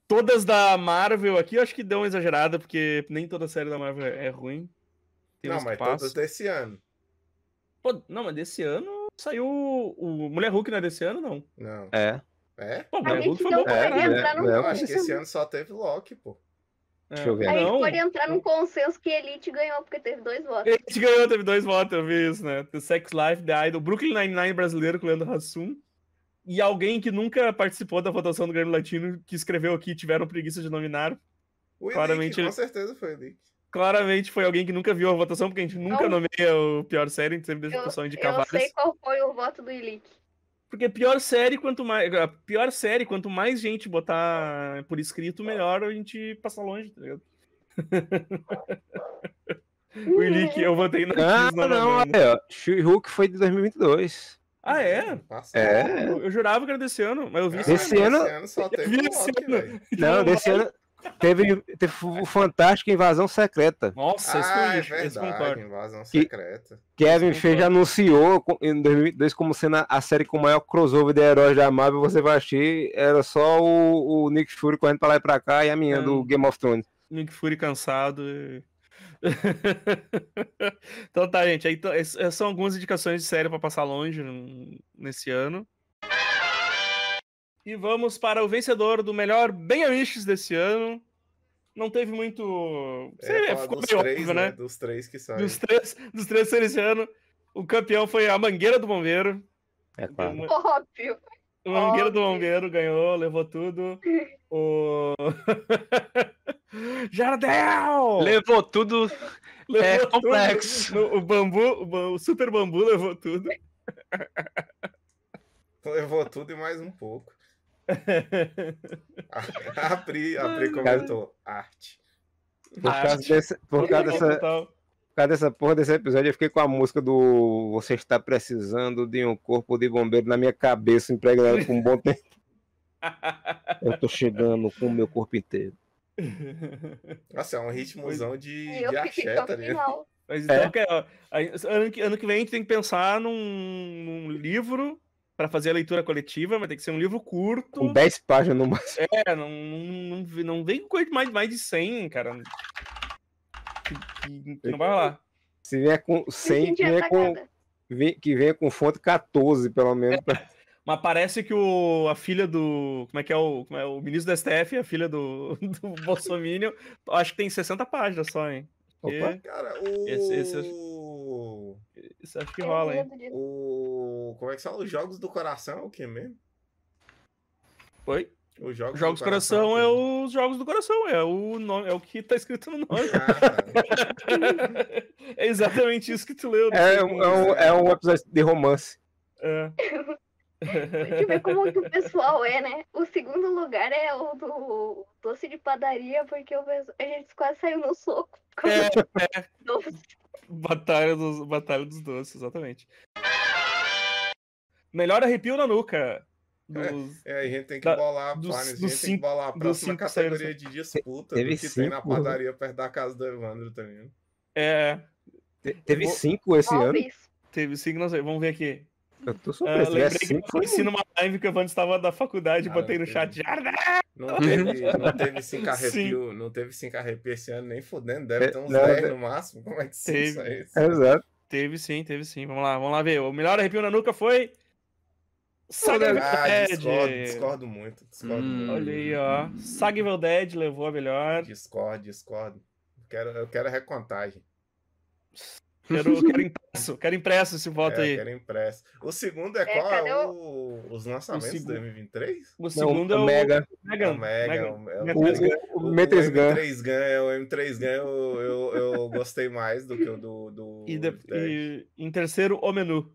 Todas da Marvel aqui, eu acho que deu uma exagerada, porque nem toda série da Marvel é ruim. Tem não, mas todas desse ano. Pô, não, mas desse ano saiu. O Mulher Hulk não é desse ano, não? Não. É. É? Pô, Mulher Hulk foi bom pra caralho. É, é, eu acho que esse ano só teve Loki, pô. É. Deixa eu ver. Aí não. pode entrar num consenso que Elite ganhou, porque teve dois votos. Elite ganhou, teve dois votos, eu vi isso, né? The Sex Life, The Idol, Brooklyn Nine-Nine brasileiro com o Leandro Hassum e alguém que nunca participou da votação do Grêmio Latino, que escreveu aqui, tiveram preguiça de nominar. O claramente, com certeza foi o Elick. Claramente foi alguém que nunca viu a votação, porque a gente nunca não. nomeia o pior série, a gente sempre deixa o pessoal indicar várias. Eu sei qual foi o voto do Elick. Porque pior série, quanto mais. A pior série, quanto mais gente botar por escrito, melhor a gente passa longe, tá ligado? o Elick, eu votei na Ah, não, olha, She-Hulk foi de 2022. Ah, é? É. Eu, eu, jurava que era desse ano, mas eu vi ah, esse ano. Esse ano só teve esse ano. Não, desse ano. Teve, teve o Fantástico Invasão Secreta. Nossa, isso ah, é verdade, Invasão Secreta. Kevin Feige anunciou em 2002 como sendo a série com o maior crossover de heróis da Marvel. Você vai assistir, era só o, o Nick Fury correndo pra lá e pra cá e a minha é. do Game of Thrones. Nick Fury cansado. E... então tá, gente. Aí, essas são algumas indicações de série para passar longe nesse ano. E vamos para o vencedor do melhor Ben Amiches desse ano. Não teve muito. É, ficou meio três, óbvio, né? né? Dos três que saem. Dos três, dos três esse ano. O campeão foi a Mangueira do Bombeiro. É claro. Óbvio. O Mangueira do Bombeiro ganhou, levou tudo. O. Jardel! Levou tudo. Levou é complexo. Tudo. O bambu, o super bambu levou tudo. levou tudo e mais um pouco. a, Pri, a Pri comentou arte. Por causa, desse, por, causa dessa, por causa dessa porra desse episódio, eu fiquei com a música do Você está precisando de um corpo de bombeiro na minha cabeça, impregnado por um bom tempo. Eu tô chegando com o meu corpo inteiro. Nossa, é um ritmozão de, de axé, tá Mas então, é. que, ó, ano, que, ano que vem a gente tem que pensar num, num livro para fazer a leitura coletiva, mas tem que ser um livro curto. Com 10 páginas no máximo. É, não, não, não, não vem com coisa mais, mais de 100, cara. Que, que, que não vai lá. Se vier com 100, que venha com, que venha com fonte 14, pelo menos. É. Mas parece que o, a filha do. Como é que é o, é, o ministro do STF, a filha do, do Bolsonaro, acho que tem 60 páginas só, hein? Opa, cara, o. Esse, esse, esse acho que rola, hein? O. Como é que são? Os Jogos do Coração é o que mesmo? Oi? Os Jogos, jogos do Coração, coração é os Jogos do Coração, é o, nome, é o que tá escrito no nome. Ah, é exatamente isso que tu leu. É, um, é, um, é um episódio de romance. É. Deixa eu ver como que o pessoal é, né? O segundo lugar é o do doce de padaria, porque a gente quase saiu no soco. É, é. Batalha dos, Batalha dos doces, exatamente. Melhor arrepio na nuca. Dos, é, é, a gente tem que da, bolar, dos, a gente tem que bolar a próxima categoria de disputa Teve do que cinco, tem na padaria perto da casa do Evandro também. É. Te, teve cinco esse ano? Teve cinco, não sei. Vamos ver aqui. Eu tô surpreso. Uh, lembrei que eu conheci numa live que o Evandro estava da faculdade e botei no chat. Não teve, não teve cinco arrepio, não teve cinco arrepio esse ano, nem fudendo. Deve ter uns não, 10 no máximo. Como é que teve, é isso? Exato. Teve sim, teve sim. Vamos lá, vamos lá ver. O melhor arrepio na nuca foi. Saga ah, discordo, discordo muito. Discordo hum, muito. Olha aí, ó. Saga Evil Dead levou a melhor. Discordo, discordo. Quero, eu quero a recontagem. Quero, quero impresso, quero impresso esse voto é, aí. Quero impresso. O segundo é, é qual? É o... Os lançamentos de 2023? O segundo Não, é o Mega. Mega. O Mega. O, Mega. o, o, o, o M3 Gun. É, o M3 Gun eu, eu, eu gostei mais do que o do. do e, de, e em terceiro, o menu.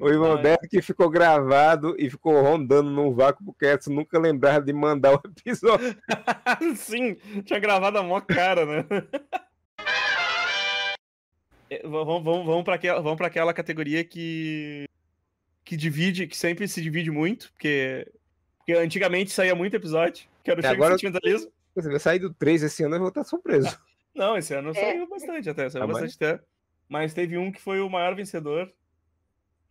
O Ivan Beto que ficou gravado e ficou rondando no vácuo porque Edson nunca lembrava de mandar o episódio. Sim, tinha gravado a mó cara, né? É, vamos, vamos, vamos para aquela, vamos aquela categoria que que divide, que sempre se divide muito, porque, porque antigamente saía muito episódio, que era o Chega agora, Sentimentalismo. Você vai sair do 3 esse ano, eu vou estar surpreso. Não, esse ano é. saiu bastante até, saiu ah, bastante mas... até. Mas teve um que foi o maior vencedor,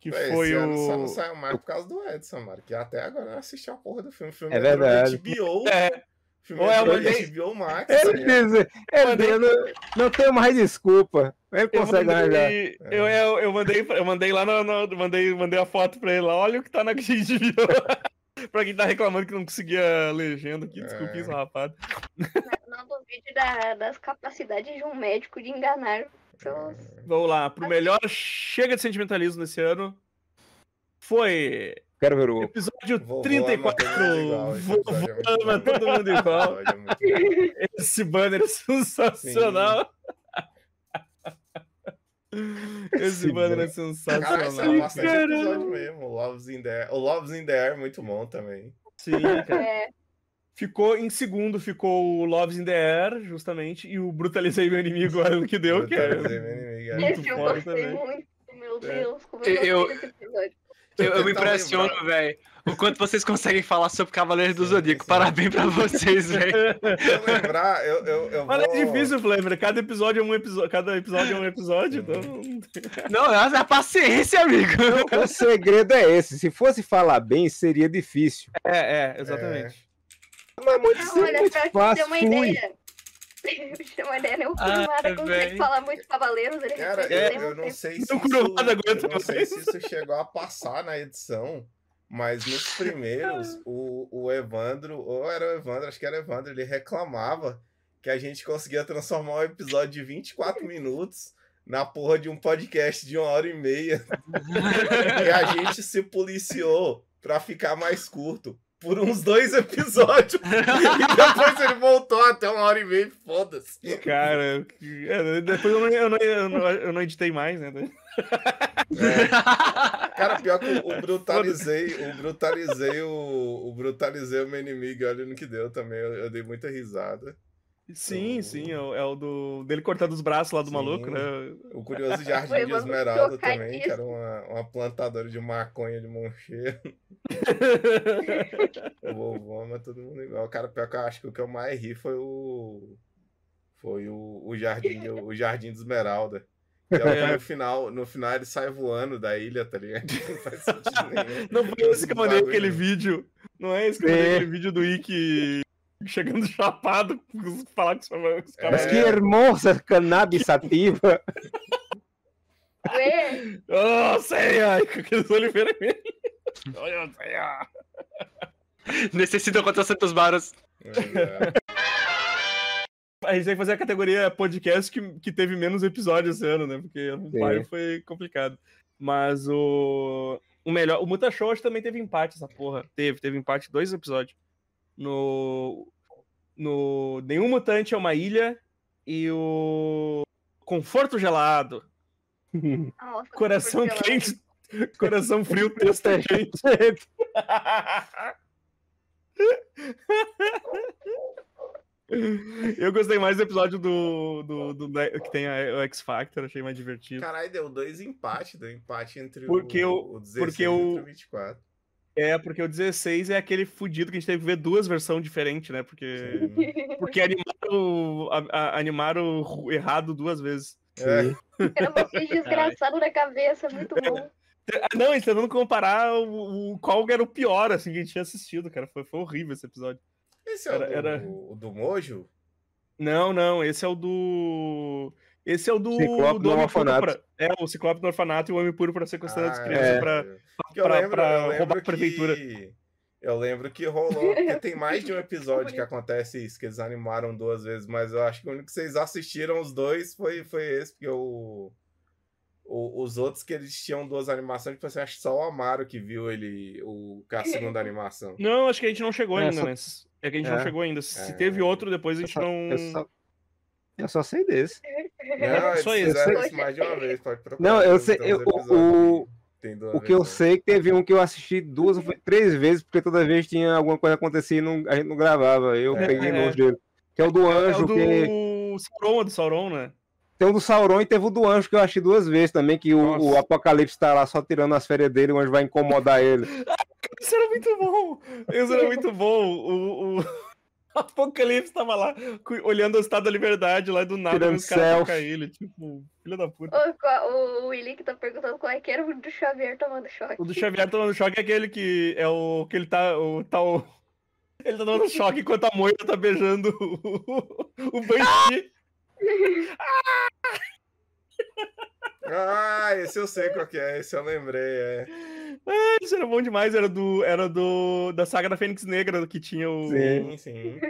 que Esse foi o. Só não saiu mais por causa do Edson, mano. Que até agora eu assisti a porra do filme. O filme é verdade. HBO. É. Filme é, mandei... HBO Max. Ele tá diz, ele mandei... não, não tenho mais desculpa. Ele consegue eu mandei, arranjar. Eu, eu, eu, mandei, eu mandei lá no, no, mandei, mandei a foto pra ele lá. Olha o que tá na HBO. pra quem tá reclamando que não conseguia legenda aqui, desculpa é. isso, rapaz. Não duvide da, das capacidades de um médico de enganar. Então... Vamos lá, pro melhor chega de sentimentalismo nesse ano foi Quero ver o episódio Vovô 34. Vovô ama todo mundo igual. Esse banner é sensacional. Esse banner é sensacional. Cara, esse é bastante episódio mesmo. O Loves in the Air. O Loves in the Air é muito bom também. Sim, cara. É. Ficou em segundo, ficou o Loves in the Air, justamente, e o Brutalizei meu inimigo, olha o que deu, Brutalizei que é. Meu inimigo, é. Esse eu gostei também. muito, meu Deus, como eu, eu, Eu, eu me impressiono, velho. O quanto vocês conseguem falar sobre Cavaleiros do Zodíaco. Parabéns pra vocês, velho. Eu lembrar, eu, eu, eu Mas vou... é difícil, Flamer. Cada episódio é um episódio. Cada episódio é um episódio, então. Não, é a paciência, amigo. o segredo é esse. Se fosse falar bem, seria difícil. É, é, exatamente. É. Mas muito, Não, olha, muito fácil. Uma ideia. Ele, né? O Kurumada ah, consegue falar muito cavaleiros. Ele Cara, eu, eu, não sei se isso, eu não sei se isso chegou a passar na edição, mas nos primeiros, o, o Evandro, ou era o Evandro, acho que era o Evandro, ele reclamava que a gente conseguia transformar um episódio de 24 minutos na porra de um podcast de uma hora e meia. e a gente se policiou pra ficar mais curto por uns dois episódios. e depois ele voltou até uma hora e meia, foda-se. Cara, é, depois eu não, eu, não, eu, não, eu não editei mais, né? É. Cara, pior que o brutalizei, o brutalizei o, o brutalizei o meu inimigo, olha no que deu também. Eu, eu dei muita risada. Sim, então... sim, é o, é o, do dele cortando os braços lá do sim. maluco, né? O curioso jardim de Esmeralda também, que era uma, uma plantadora de maconha de Moncheiro. o vovô, mas todo mundo igual. Cara, pior que eu acho que o que eu mais ri foi o. Foi o, o jardim, o, o jardim de Esmeralda. É. no final, no final ele sai voando da ilha, tá ligado? Não faz sentido nenhum. Não foi esse que eu mandei aquele vídeo. Não é esse que eu mandei é. aquele vídeo do Ike chegando chapado, falar com os caras. É. Que hermosa cannabis sativa. oh, Ceia! Com aqueles olhos vermelhos. Olha, Ceia! Necessito contra Santos Baros. É. A gente tem que fazer a categoria podcast que, que teve menos episódios esse ano, né? Porque o pai foi complicado. Mas o. O melhor. O Muta Show também teve empate, essa porra. Teve, teve empate dois episódios. No. No. Nenhum Mutante é uma ilha. E o. Conforto gelado. Nossa, Coração quente. Gelado. Coração frio, texto é gente. Eu gostei mais do episódio do, do, do, do que tem a, o X Factor, achei mais divertido. Caralho, deu dois empates, deu empate entre porque o, o 16 porque o, e o 24. É, porque o 16 é aquele fudido que a gente teve que ver duas versões diferentes, né? Porque, porque animaram, a, a, animaram errado duas vezes. É. Era vocês desgraçado na cabeça, muito bom. É, não, a gente tentando comparar o, o, qual era o pior, assim, que a gente tinha assistido, cara. Foi, foi horrível esse episódio. Esse é era, o, do, era... o do Mojo? Não, não, esse é o do. Esse é o do. Ciclope do, do orfanato. Pra... É, o Ciclope do orfanato e o Homem Puro para sequestrar ah, as crianças é. pra, pra, lembro, pra roubar a prefeitura. Que... Eu lembro que rolou, porque tem mais de um episódio que acontece isso, que eles animaram duas vezes, mas eu acho que o único que vocês assistiram os dois foi, foi esse, porque o, o, os outros que eles tinham duas animações, tipo assim, acho que só o Amaro que viu ele, o, a segunda animação. Não, acho que a gente não chegou é, ainda, só... né? É que a gente é. não chegou ainda. Se é. teve outro, depois a gente eu não. Eu só, eu só sei desse. Não, só esse. isso mais de uma vez, pode procurar. Não, eu sei. Eu, o, o que eu sei que teve um que eu assisti duas ou três vezes, porque toda vez tinha alguma coisa acontecer e não, a gente não gravava. Eu é, peguei é. dele. Que é o do anjo. É o do que... Sauron, do Sauron, né? Tem o do Sauron e teve o do anjo que eu achei duas vezes também, que o, o, Apocalipse tá lá só tirando as férias dele, o anjo vai incomodar ele. Isso era muito bom! Isso era muito bom! O, o... Apocalipse tava lá olhando o estado da liberdade lá do nada os caras tocam ele, tipo, filho da puta. O, o Willi que tá perguntando qual é que era o do Xavier tomando choque. O do Xavier tomando choque é aquele que é o que ele tá. O, tá o, ele tá tomando choque enquanto a moita tá beijando o, o Banshee. ah, esse eu sei qual que é, esse eu lembrei, é. Ah, isso era bom demais, era do, era do da saga da Fênix Negra que tinha o. Sim, sim.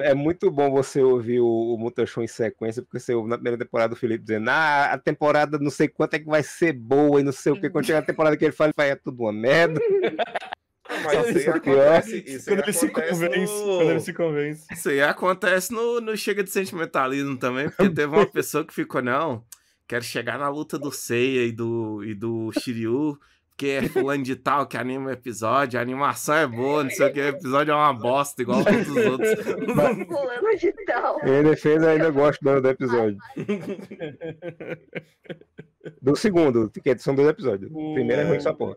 É muito bom você ouvir o, o em sequência, porque você ouve na primeira temporada o Felipe dizendo, ah, a temporada não sei quanto é que vai ser boa e não sei o que. Quando chega a temporada que ele fala, vai é tudo uma merda. Mas isso, aí acontece, isso quando, ele se convence, no... quando ele se convence. Isso aí acontece no, no Chega de Sentimentalismo também, porque teve uma pessoa que ficou, não, quero chegar na luta do Seiya e do, e do Shiryu, porque é fulano de tal que anima o episódio, a animação é boa, não sei o que, o episódio é uma bosta, igual todos os outros. fulano de tal. Em defesa, ainda gosto do, do episódio. Do segundo, que são dois episódios. O primeiro é ruim só porra.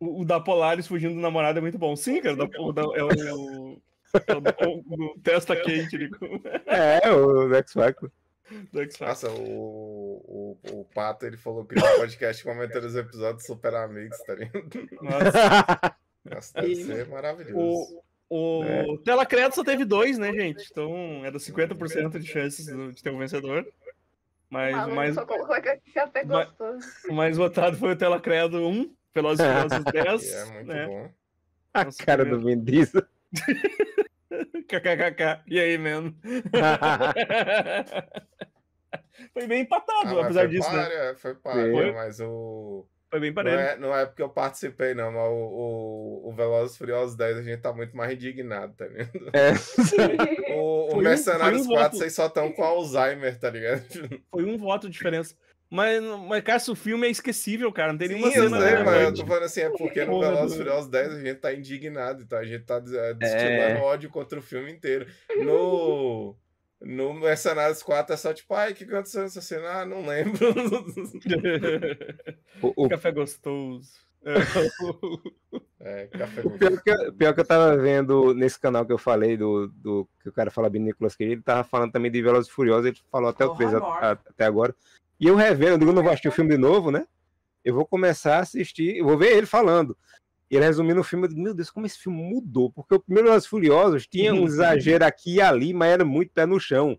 O, o, da Polaris fugindo do namorado é muito bom. Sim, cara, o da, é o, é o, é o, o testa quente. É, o X Factor. Nossa, o, o, o Pato ele falou que no podcast comentando os episódios Super Amigos, tá ligado? Nossa, Nossa deve e, ser maravilhoso. O, o é. Tela Credo só teve dois, né, gente? Então era 50% de chances de ter um vencedor. Mas o mais, mais, mais votado foi o Tela Credo 1, Velozes e Furiosos 10. É muito né? bom. A Nossa, cara do Vin Diesel. KKKK. E aí, mano? foi bem empatado, ah, apesar disso, né? É, foi páreo, mas o... Foi bem parelho. Não é, não é porque eu participei, não, mas o, o, o Velozes Furiosos 10 a gente tá muito mais indignado, tá ligado? É. o, o Mercenários um, 4 voto. vocês só estão com Alzheimer, tá ligado? Foi um voto de diferença. Mas, mas, cara, o filme é esquecível, cara. Não tem nenhuma Sim, cena. Eu sei, mas eu tô falando assim, é porque no Velozes Furiosos 10 a gente tá indignado, então a gente tá é, destilando é... ódio contra o filme inteiro. No. No Mercenários 4 é só tipo, ai, o que aconteceu nessa cena? Ah, não lembro. o, o... Café gostoso. É, café o pior que, pior que eu tava vendo nesse canal que eu falei, do, do que o cara fala bem Nicolas Cage, ele tava falando também de Velozes e Furiosos, ele falou até o 3 até agora. E eu revendo, eu digo, não vou assistir o filme de novo, né? Eu vou começar a assistir, eu vou ver ele falando. E ele resumindo o filme, eu digo, meu Deus, como esse filme mudou. Porque o primeiro Velozes Furiosos tinha um exagero aqui e ali, mas era muito pé no chão.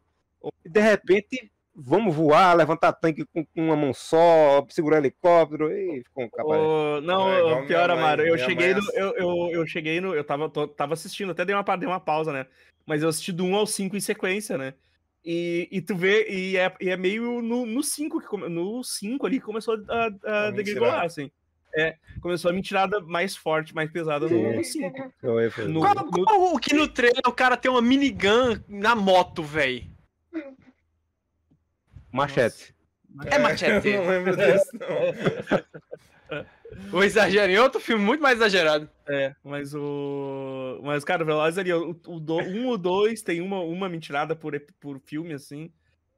E de repente, vamos voar, levantar tanque com, com uma mão só, segurar helicóptero, e ficou um capa. não, é pior, Amaro, eu cheguei no. Eu, eu, eu cheguei no. Eu tava, tô, tava assistindo, até dei uma, dei uma pausa, né? Mas eu assisti do 1 ao 5 em sequência, né? E, e tu vê, e é, e é meio no 5 que no 5 ali começou a, a, a degringolar, assim. É, começou a mentirada mais forte, mais pesada no 5. No, qual, no... qual o que no trailer o cara tem uma minigun na moto, velho? Machete. É, é machete. Não lembro disso, não. O exagero em outro filme muito mais exagerado. É, mas o. Mas, cara, Velozes ali, o, o do... um ou dois tem uma, uma mentirada por, por filme, assim.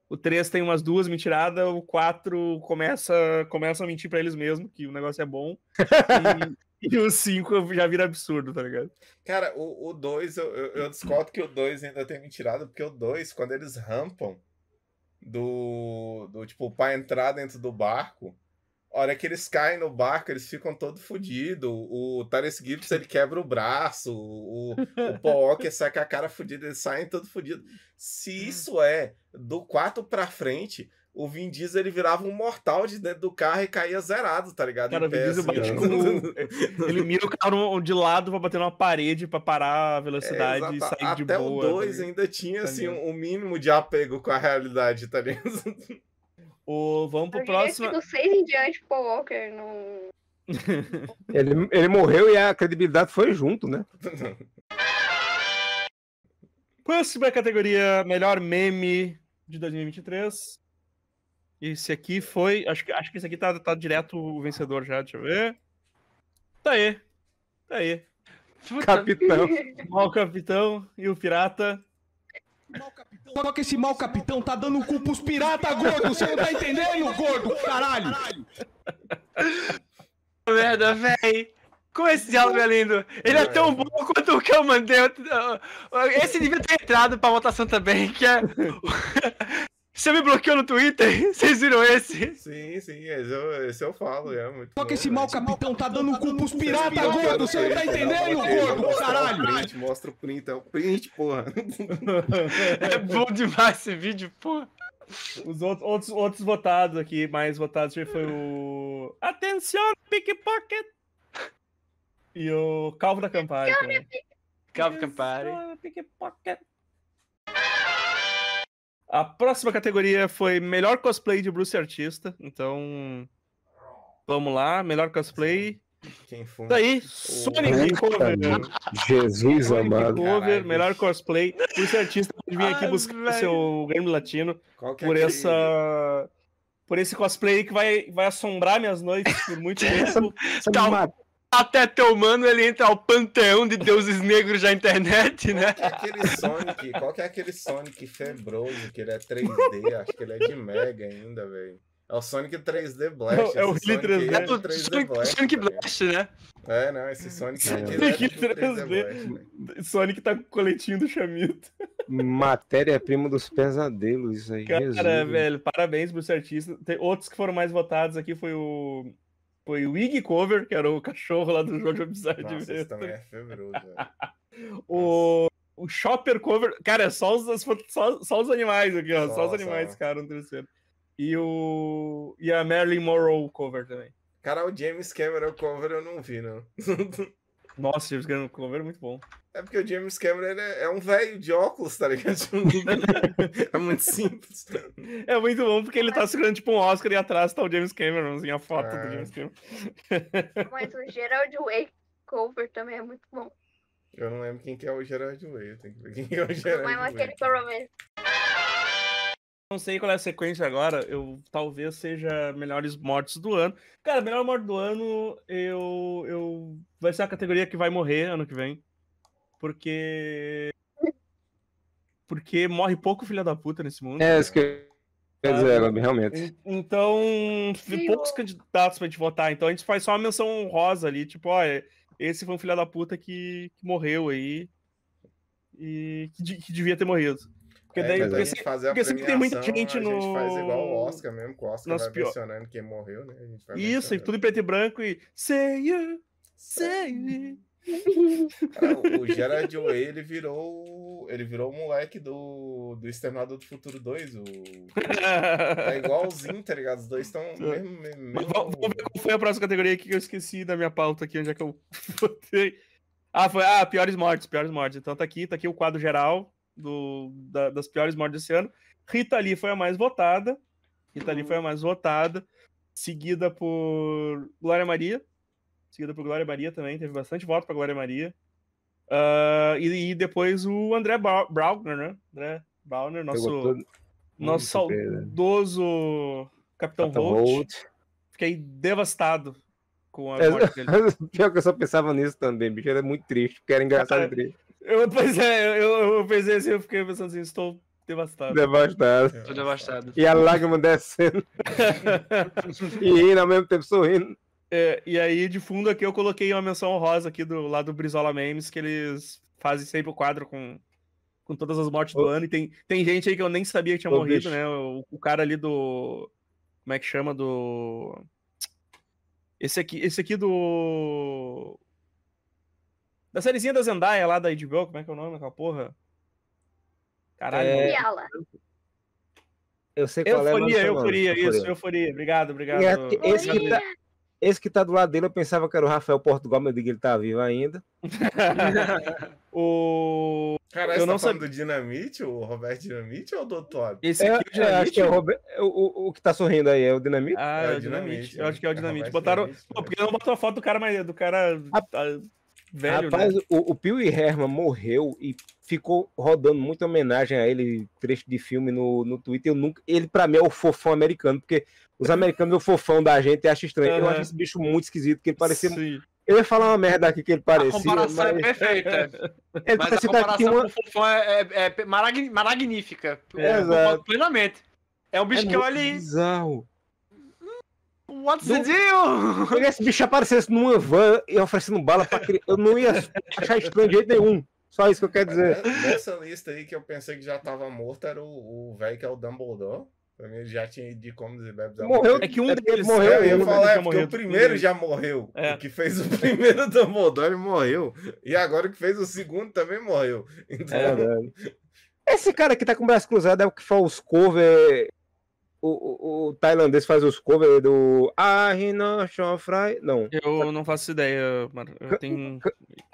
O 3 tem umas duas mentiradas, o 4 começa, começa a mentir para eles mesmos, que o negócio é bom. e, e o 5 já vira absurdo, tá ligado? Cara, o 2, eu, eu, eu discordo que o 2 ainda tem mentirada, porque o 2, quando eles rampam do, do tipo, pra entrar dentro do barco, hora que eles caem no barco, eles ficam todo fodidos. O Tyrese Gibson, ele quebra o braço. O, o Paul Walker sai com a cara fodida. Eles saem todo fodidos. Se isso é do quarto pra frente, o Vin Diesel ele virava um mortal de dentro do carro e caía zerado, tá ligado? Cara, o Vin Diesel assim, bate com... Ele mira o carro de lado pra bater numa parede pra parar a velocidade é, e sair Até de boa. Até o 2 tá ainda tinha, tá assim, um mínimo de apego com a realidade, tá ligado? O, vamos pro eu próximo. Do 6 em diante, Paul Walker não. ele, ele morreu e a credibilidade foi junto, né? Próxima categoria: melhor meme de 2023. Esse aqui foi. Acho que, acho que esse aqui tá, tá direto o vencedor já, deixa eu ver. Tá aí. Tá aí. Capitão. Mal capitão e o pirata. Só que esse mau capitão tá dando cu pros pirata, gordo. Você não tá entendendo, gordo? Caralho. Merda, véi. Como esse diálogo é lindo. Ele é tão bom quanto o que eu mandei. Esse devia ter entrado pra votação também, que é... Você me bloqueou no Twitter? Vocês viram esse? Sim, sim, esse eu, esse eu falo, é muito Só que esse mau capitão tá dando cu pros pirata, gordo! Você não tá entendendo, gordo? Caralho! Print, mostra o print, é o print, porra. É bom demais esse vídeo, porra. Os outros, outros, outros votados aqui, mais votados foi o... Atenção, pickpocket! E o Calvo da Campari. Calvo Campari. Pickpocket. A próxima categoria foi melhor cosplay de Bruce Artista. Então, vamos lá, melhor cosplay. Quem foi? Daí, Sonic Cover. Jesus Sonic amado. Cover, melhor cosplay. Bruce Artista pode vir aqui buscar o seu Grêmio Latino é por essa por esse cosplay que vai, vai assombrar minhas noites por muito tempo. Calma, até teu mano ele entra ao panteão de deuses negros da internet, né? Qual é aquele Sonic? Qual que é aquele Sonic febroso que ele é 3D? Acho que ele é de Mega ainda, velho. É o Sonic 3D Blast. É, é o Sonic 3D. É o 3D Sonic, Blast, Sonic Blast, né? É, não, esse Sonic é, Sonic 3D. 3D Blast, né? Sonic tá com o coletinho do Chamito. Matéria-prima dos pesadelos, isso aí. Cara, Jesus. velho, parabéns pro artista. Tem outros que foram mais votados aqui foi o. Foi o Iggy Cover, que era o cachorro lá do Jojo Bizarre Nossa, esse também é febroso, o, o Shopper Cover. Cara, é só os, só, só os animais aqui, ó. Só, só os animais, só. cara, no terceiro. E o. E a Marilyn Monroe cover também. Cara, o James Cameron cover eu não vi, não. Nossa, James Cameron cover é muito bom. É porque o James Cameron é, é um velho de óculos, tá ligado? é muito simples. É muito bom porque ele tá segurando tipo um Oscar e atrás tá o James Cameron, assim, a foto do James Cameron. Mas o Gerald Way cover também é muito bom. Eu não lembro quem que é o Gerard Way, eu tenho que ver quem é o Gerard Way. Mas aquele provavelmente não sei qual é a sequência agora. Eu talvez seja melhores mortes do ano. Cara, melhor morte do ano, eu, eu vai ser a categoria que vai morrer ano que vem. Porque porque morre pouco filha da puta nesse mundo. É, isso que quer dizer, realmente. Então, tem poucos candidatos pra gente votar. Então a gente faz só uma menção honrosa ali, tipo, ó, esse foi um filho da puta que, que morreu aí e que, que devia ter morrido. Porque é, daí é, porque, a gente fazer porque sempre tem muita gente no. A gente faz igual o Oscar mesmo, que o Oscar Nossa, vai pior. mencionando quem morreu, né? Isso, e tudo em preto e branco e. Say you, say you. Ah, o Gerard Way, ele virou. Ele virou o moleque do, do Exterminador do Futuro 2. O... É igualzinho, tá ligado? Os dois estão mesmo, mesmo. Vamos ver qual foi a próxima categoria aqui que eu esqueci da minha pauta aqui, onde é que eu botei. Ah, foi. Ah, piores mortes, piores mortes. Então tá aqui, tá aqui o quadro geral do, da, das piores mortes desse ano. Rita Lee foi a mais votada. Rita Lee foi a mais votada. Seguida por Glória Maria. Seguida por Glória Maria também. Teve bastante voto para Glória Maria. Uh, e, e, depois o André Brauner, né? André Brauner, nosso, nosso saudoso Capitão, Capitão Holt. Holt. Fiquei devastado com a morte dele. Pior que eu só pensava nisso também, bicho. Era muito triste, porque era engraçado e triste. Eu, pois é, eu, eu pensei assim, eu fiquei pensando assim, estou devastado. Devastado. Estou devastado. E a lágrima descendo. e rindo ao mesmo tempo sorrindo. É, e aí, de fundo aqui, eu coloquei uma menção rosa aqui do lado do Brizola Memes, que eles fazem sempre o quadro com, com todas as mortes do ano. E tem, tem gente aí que eu nem sabia que tinha Ô, morrido, bicho. né? O, o, cara ali do. Como é que chama? Do. Esse aqui, esse aqui do. Da sériezinha da Zendaya lá da HBO, como é que é o nome daquela porra? Caralho. É... Eu sei qual euforia, é. Euforia, euforia, isso, euforia. Obrigado, obrigado. É, esse, que tá, esse que tá do lado dele, eu pensava que era o Rafael Portugal, mas eu digo que ele tá vivo ainda. o... Cara, eu não tá do Dinamite, o Roberto Dinamite ou o Doutor? Esse é, aqui é, é acho que é o, Robert, o, o, o, que tá sorrindo aí, é o Dinamite? Ah, é, o Dinamite. Dinamite. Eu acho que é o Dinamite. Botaram. Dinamite, Pô, porque não botou a foto do cara, mas do cara. A... Velho, Rapaz, né? o, o Pio e Herman morreu e ficou rodando muita homenagem a ele, trecho de filme no, no Twitter. Eu nunca, ele, pra mim, é o fofão americano, porque os americanos é o fofão da gente, eu acho estranho. Uhum. Eu acho esse bicho muito esquisito, porque ele parecia. Sim. Eu ia falar uma merda aqui que ele parecia. A comparação é mas... é perfeita. Ele mas a comparação uma... com o fofão é, é, é magnífica. É, exato. Plenamente. É um bicho é que olha. Bizarro. What's the deal? Se esse bicho aparecesse numa van e oferecendo bala pra criança, eu não ia achar estranho de jeito nenhum. Só isso que eu quero dizer. Nessa lista aí que eu pensei que já tava morto era o velho que é o Dumbledore. Pra mim, ele já tinha ido de comes e bebes. Morreu. É que um deles morreu. É, eu ia falar, é, porque o primeiro já morreu. É. O que fez o primeiro Dumbledore morreu. E agora o que fez o segundo também morreu. Então... É, Esse cara que tá com o braço cruzado é o que faz os cover o, o, o, tailandês faz os covers do Ahino Shofrai. Não. Eu não faço ideia, mano. Eu tenho.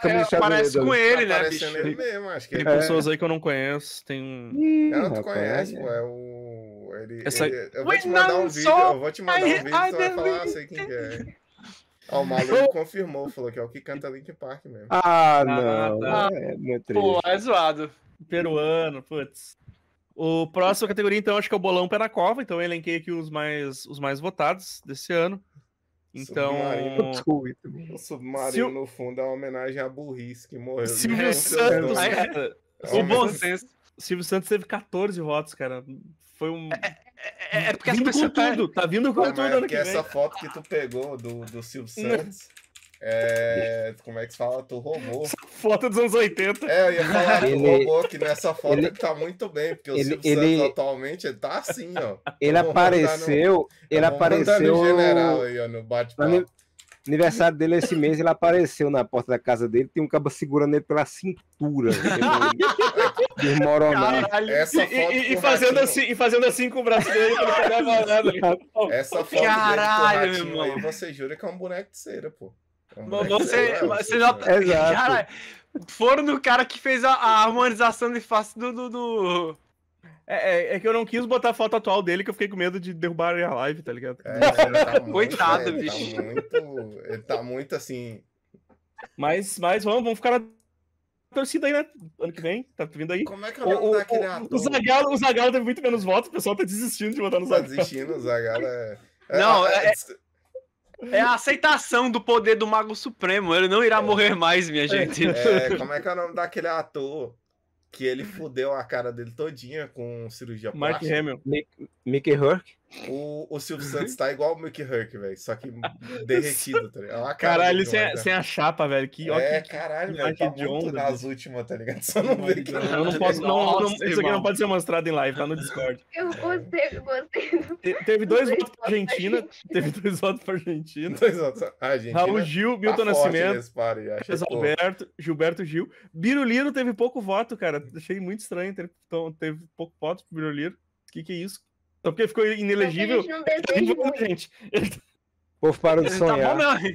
É, parece com ele, né? Bicho? Ele mesmo, acho que Tem é. pessoas aí que eu não conheço. Tem um. Não, tu conhece, pô. É o. Ele, Essa... ele... Eu vou te mandar um vídeo. Eu vou te mandar um vídeo tu vai falar, ah, sei quem que é. Ó, o maluco confirmou, falou que é o que canta Link Park mesmo. Ah, não. Ah, tá. É triste. Pô, é zoado. Peruano, putz. O próximo categoria, então, acho que é o Bolão Pé na Cova. Então, eu elenquei aqui os mais, os mais votados desse ano. Então. O submarino, no fundo, é uma homenagem à burrice que morreu. Silvio é, Santos. É, o bom senso. Silvio Santos teve 14 votos, cara. Foi um. É, é, é, é porque vindo com tá... tudo, tá vindo com tudo. É porque essa foto que tu pegou do, do Silvio Santos. É, como é que se fala? Tu roubou. Foto dos anos 80. É, eu ia falar ele, tu roubou que nessa foto ele, ele tá muito bem, porque o ele, Silvio ele, Santos atualmente ele tá assim, ó. Ele apareceu. No, ele apareceu. No general aí, ó, no bate-papo. Aniversário dele esse mês, ele apareceu na porta da casa dele, tem um cabo segurando ele pela cintura. Desmoronar. Essa foto e, e, fazendo assim, e fazendo assim com o braço dele pra não pegar nada. Essa foto Caralho, dele com o aí, você jura que é um boneco de cera, pô. É um você, você nota... Exato. Cara, foram no cara que fez a, a harmonização de face do, do, do é, é, é, que eu não quis botar a foto atual dele, que eu fiquei com medo de derrubar a live, tá ligado? É, tá muito, Coitado, ele tá bicho. Tá muito, ele tá muito assim. Mas, mas vamos, vamos ficar na torcida aí, né? Ano que vem, tá vindo aí. Como é que é o nome daquele ator? O Zagalo, o Zagalo teve muito menos votos, o pessoal tá desistindo de votar no Zagalo. Tá desistindo, o Zagalo é. é não, é, é, é a aceitação do poder do Mago Supremo. Ele não irá é. morrer mais, minha gente. É, como é que é o nome daquele ator? que ele fudeu a cara dele todinha com cirurgia Mark plástica. Hamill. Mickey Herc. O, o Silvio Santos tá igual o Mickey Herc, velho. Só que derretido, tá ligado? Caralho, sem, a, sem a chapa, velho. Que, é, que, caralho, velho. Tá de onda nas últimas, tá ligado? Só não vê que... Eu não posso... Não, não, isso aqui não pode ser mostrado em live, tá no Discord. Eu gostei, eu gostei. teve dois votos pra Argentina. Teve dois votos pra Argentina. Dois votos. Argentina. Raul Gil, tá Milton Nascimento. Gilberto, Gilberto Gil. Biruliro teve pouco voto, cara. Achei muito estranho. Teve, teve pouco voto pro Biruliro. O que que é isso? Só porque ficou inelegível. gente. O povo parou de sonhar. Tá bom,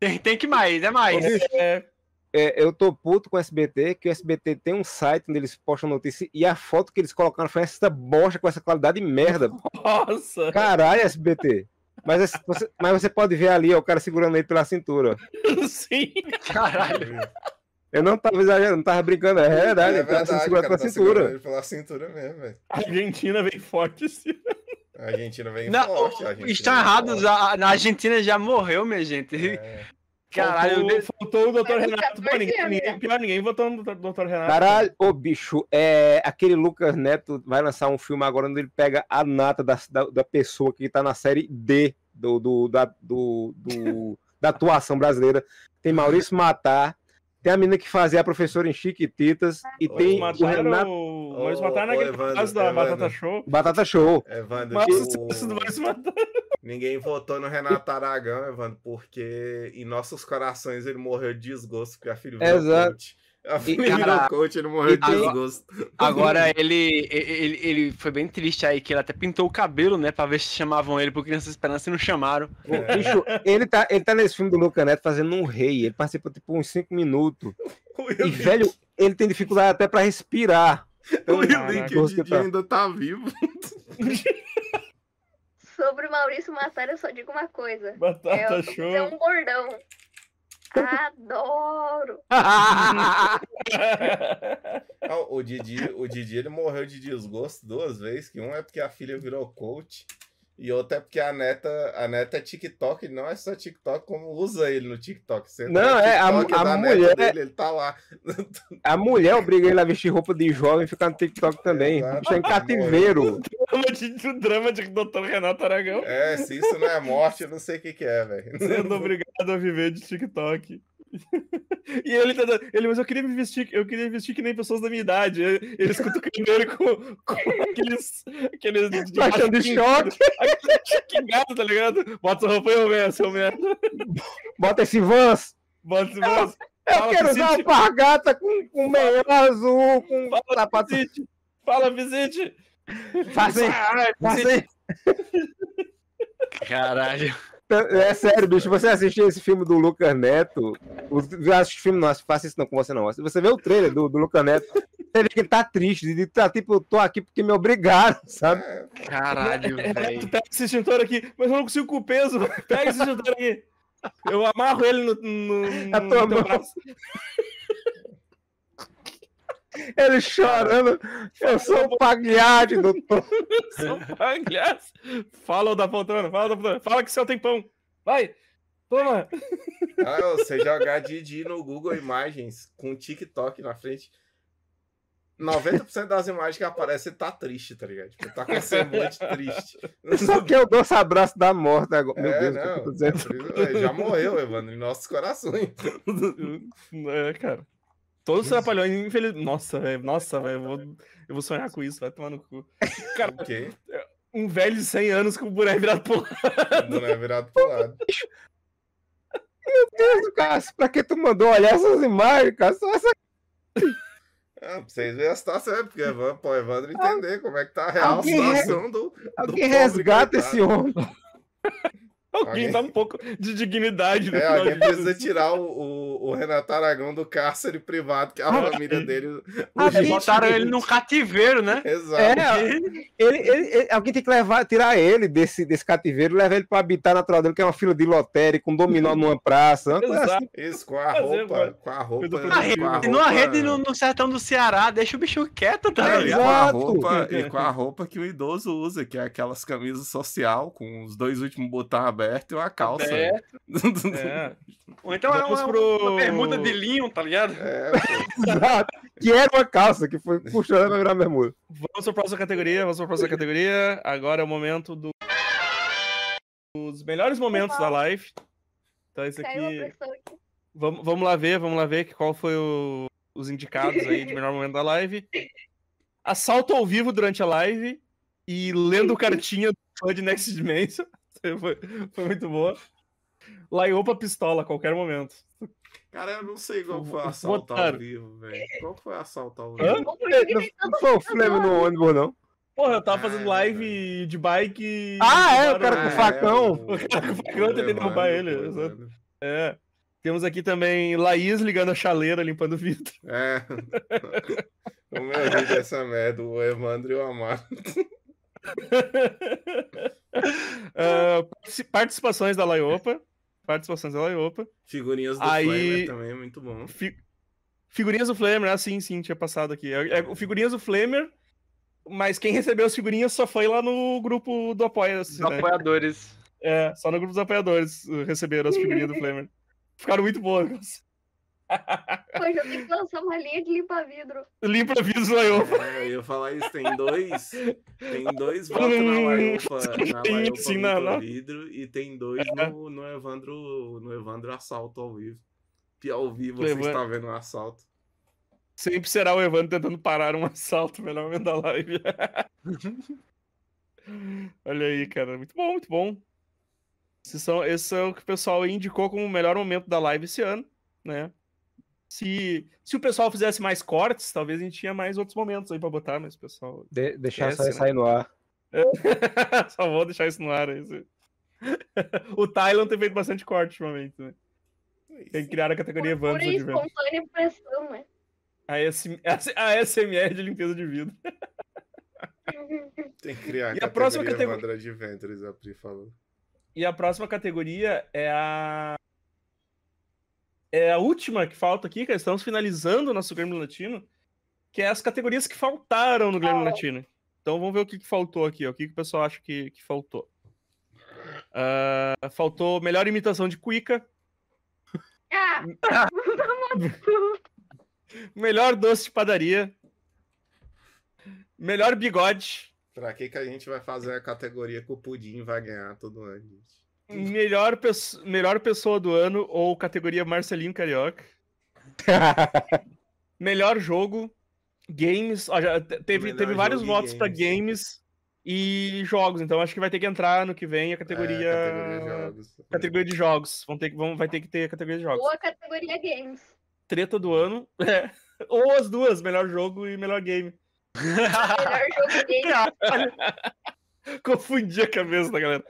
tem, tem que mais, é mais. É, é, eu tô puto com o SBT, que o SBT tem um site onde eles postam notícia e a foto que eles colocaram foi essa bosta com essa qualidade de merda. Nossa! Caralho, SBT. Mas você, mas você pode ver ali ó, o cara segurando ele pela cintura. Sim. Caralho. Eu não tava exagerando, não tava brincando, é verdade. É verdade, ele tá pela tá cintura. Ele pela cintura mesmo, velho. A Argentina vem forte, sim. A Argentina vem não, forte. Argentina estão errados, a, a Argentina já morreu, minha gente. É. Caralho, faltou, faltou o doutor Renato. Pô, ninguém, ninguém, pior, ninguém votou no doutor Renato. Caralho, ô bicho, é, aquele Lucas Neto vai lançar um filme agora onde ele pega a nata da, da, da pessoa que tá na série D do, do, da, do, do da atuação brasileira. Tem Maurício Matar, tem a menina que fazia a professora em Chiquititas. E tem o Renato. O Maurício Matar naquele caso da Evandro. Batata Show. Batata Show. Evandro, Mas o sucesso do Maurício Matar. Ninguém votou no Renato Aragão, Evandro, porque em nossos corações ele morreu de desgosto porque a filha Exato. Coach. A filha virou coach, ele morreu de desgosto. Agora, ele, ele, ele foi bem triste aí, que ele até pintou o cabelo, né, pra ver se chamavam ele por Criança Esperança e não chamaram. É. Bicho, ele tá, ele tá nesse filme do Luca Neto fazendo um rei, ele participa tipo uns 5 minutos. E, velho, ele tem dificuldade até pra respirar. O Link tá. ainda tá vivo. Sobre o Maurício Matar, eu só digo uma coisa. Batata é, show. É um bordão. Adoro! o Didi, o Didi ele morreu de desgosto duas vezes, que um é porque a filha virou coach e outra é porque a neta, a neta é TikTok, não é só TikTok, como usa ele no TikTok. Você não, é a, a mulher. Dele, ele tá lá. A mulher obriga ele a vestir roupa de jovem e ficar no TikTok também. Está em cativeiro. O drama de, o drama de Dr. Renato Aragão. É, se isso não é morte, eu não sei o que, que é, velho. Sendo obrigado a viver de TikTok. E ele tá ele, mas eu queria me vestir, eu queria vestir que nem pessoas da minha idade. Eles cutucando ele com, com aqueles. aqueles de, de choque. Aquele tá ligado? Bota essa roupa aí, velho, seu merda. Bota esse Vans. Bota esse Vans. Eu, eu quero usar uma pargata com, com meio azul, com Fala, sapato. Visite. Fala, visite. Fazem. Fazem. Caralho. É sério, bicho, você assistiu esse filme do Lucas Neto, eu acho que filme não, faça isso não com você não. Você vê o trailer do, do Lucas Neto, você vê que ele tá triste, ele tá tipo, eu tô aqui porque me obrigaram, sabe? Caralho, é, velho. Pega esse extintor aqui, mas eu não consigo com o peso, pega esse extintor aqui. Eu amarro ele no, no, no, tua no mão. Ele chorando. Eu sou o Pagliatti, doutor. sou o Pagliatti. Fala da poltrona, fala da poltrona. Fala que seu tem pão. Vai. Toma. Ah, você jogar Didi no Google Imagens com TikTok na frente. 90% das imagens que aparecem tá triste, tá ligado? Tipo, tá com semblante triste. Só que é o doce abraço da morte agora. Meu é, Deus, não, que eu tô é, já morreu, Evandro, em nossos corações. É, cara. Todos os trapalhões, infelizmente. Nossa, velho. Nossa, velho. Eu vou, eu vou sonhar com isso, vai tomar no cu. Cara, okay. um velho de 100 anos com o boneco virado pro lado. O boneco virado pro lado. Meu Deus, cara, pra que tu mandou olhar essas imagens, cara? Só essa. Ah, pra vocês verem a situação, é porque o Evandro entender como é que tá a real situação re... do. Alguém do resgata esse homem. Alguém dá um pouco de dignidade. É, alguém precisa tirar o, o, o, Renato Aragão do cárcere privado, que é a família dele. Ah, botaram ele num cativeiro, né? Exato. É, ele, ele, ele, alguém tem que levar, tirar ele desse, desse cativeiro, levar ele para habitar natural dele, que é uma fila de lotérica, com um dominó numa praça. Assim. Isso, com a roupa. Com a roupa. Na rede, roupa... Numa rede no, no, sertão do Ceará, deixa o bicho quieto, tá ligado? Com a roupa, e com a roupa que o idoso usa, que é aquelas camisas social, com os dois últimos botões abertos e uma calça. É. é. Ou então é uma, pro... bermuda de linho, tá ligado? É, que era uma calça que foi puxando pra virar bermuda. Vamos pra próxima categoria, vamos pra próxima categoria. Agora é o momento do... dos melhores momentos da live. Então esse aqui... Vamos, vamos lá ver, vamos lá ver qual foi o... os indicados aí de melhor momento da live. Assalto ao vivo durante a live e lendo cartinha do fã de Next Dimension. Foi, foi muito boa. Laiopa pistola a qualquer momento. Cara, eu não sei qual foi o assalto ao vivo, velho. Qual foi o assalto ao vivo? Não foi o Flamengo no ônibus, não. Porra, eu tava fazendo live de bike. Ah, é, o cara com o facão. O cara com o facão tentei derrubar ele. É. Temos aqui também Laís ligando a chaleira, limpando o vidro. É. o meu vídeo é essa merda, o Evandro e o Amado uh, participações da Laiopa. Participações da Laiopa. Figurinhas do Aí... Flamer também, muito bom. Fi... Figurinhas do Flamer, ah, sim, sim, tinha passado aqui. É, é, figurinhas do Flamer, mas quem recebeu as figurinhas só foi lá no grupo do Apoia-se. Né? apoiadores. É, só no grupo dos apoiadores receberam as figurinhas do Flamer. Ficaram muito boas. Pois eu tenho que lançar uma linha de limpa-vidro. Limpa-vidro Laiopa. É, eu ia falar isso, tem dois. Tem dois votos na Laiopa, na Laiopa Sim, não, vidro e tem dois é. no, no, Evandro, no Evandro Assalto ao vivo. Que ao vivo você Evandro... está vendo um assalto. Sempre será o Evandro tentando parar um assalto, melhor momento da live. Olha aí, cara. Muito bom, muito bom. Esse, são, esse é o que o pessoal indicou como o melhor momento da live esse ano, né? Se, se o pessoal fizesse mais cortes, talvez a gente tinha mais outros momentos aí pra botar, mas o pessoal. De, deixar só né? sair no ar. só vou deixar isso no ar. Aí. o Thailand tem feito bastante corte ultimamente, né? Tem que criar a categoria espontânea pressão, né? A, SM, a SMR de limpeza de vidro. Tem que criar a e a próxima categoria Adventures, a Pri falou. E a próxima categoria é a é a última que falta aqui, que estamos finalizando o nosso Grêmio Latino, que é as categorias que faltaram no Grêmio Latino. Então vamos ver o que, que faltou aqui, ó, o que, que o pessoal acha que, que faltou. Uh, faltou melhor imitação de Cuica. Ah. melhor doce de padaria. Melhor bigode. Pra que, que a gente vai fazer a categoria que o Pudim vai ganhar todo ano, gente? Melhor, peço... melhor pessoa do ano ou categoria Marcelinho Carioca. melhor jogo, games. Ó, já teve, teve vários votos para games e jogos, então acho que vai ter que entrar no que vem a categoria. É, categoria, de jogos. categoria de jogos. Vão ter vão, vai ter que ter a categoria de jogos. Ou a categoria games. Treta do ano. É. Ou as duas, melhor jogo e melhor game. melhor jogo e game. Confundi a cabeça da galera.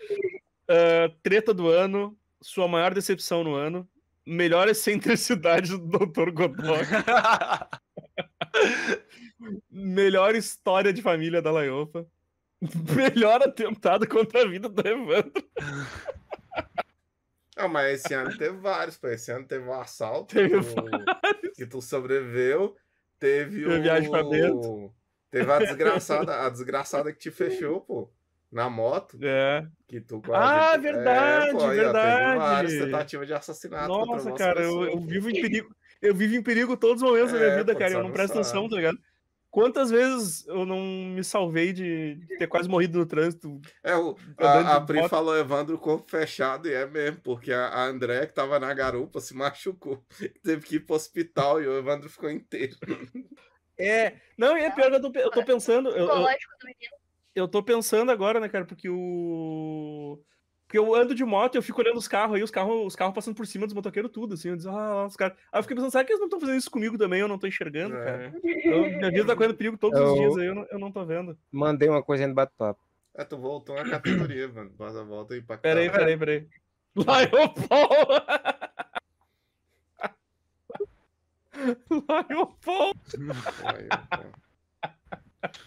Uh, treta do ano, sua maior decepção no ano, melhor excentricidade do Dr. Godot. melhor história de família da Laiopa. Melhor atentado contra a vida do Evandro. Não, mas esse ano teve vários, pô. Esse ano teve o um assalto teve que, que tu sobreviveu. Teve o. Viagem pra dentro. Teve a desgraçada, a desgraçada que te fechou, pô na moto. É. Que tu quase. Ah, verdade, é, pô, verdade. várias tentativas de assassinato. Nossa, cara, eu, eu, vivo em perigo. Eu vivo em perigo todos os momentos é, da minha é, vida, cara. Eu não presto atenção, tá ligado? Quantas vezes eu não me salvei de ter quase morrido no trânsito? É, o, a, a Pri falou Evandro corpo fechado, e é mesmo, porque a, a André, que tava na garupa, se machucou. Teve que ir pro hospital e o Evandro ficou inteiro. É, não, e é pior que eu tô, eu tô pensando. Eu, eu, eu tô pensando agora, né, cara, porque o. Porque eu ando de moto e eu fico olhando os carros aí, os carros, os carros passando por cima dos motoqueiros, tudo, assim. Eu digo, ah, os caras. Aí eu fiquei pensando, será que eles não estão fazendo isso comigo também? Eu não tô enxergando, é. cara. Eu, minha vida tá correndo perigo todos eu... os dias aí, eu não, eu não tô vendo. Mandei uma coisa aí no bate-papo. É, tu voltou na categoria, mano. Passa a volta aí pra cá. Peraí, peraí, peraí. Lion Paul! Lion Paul!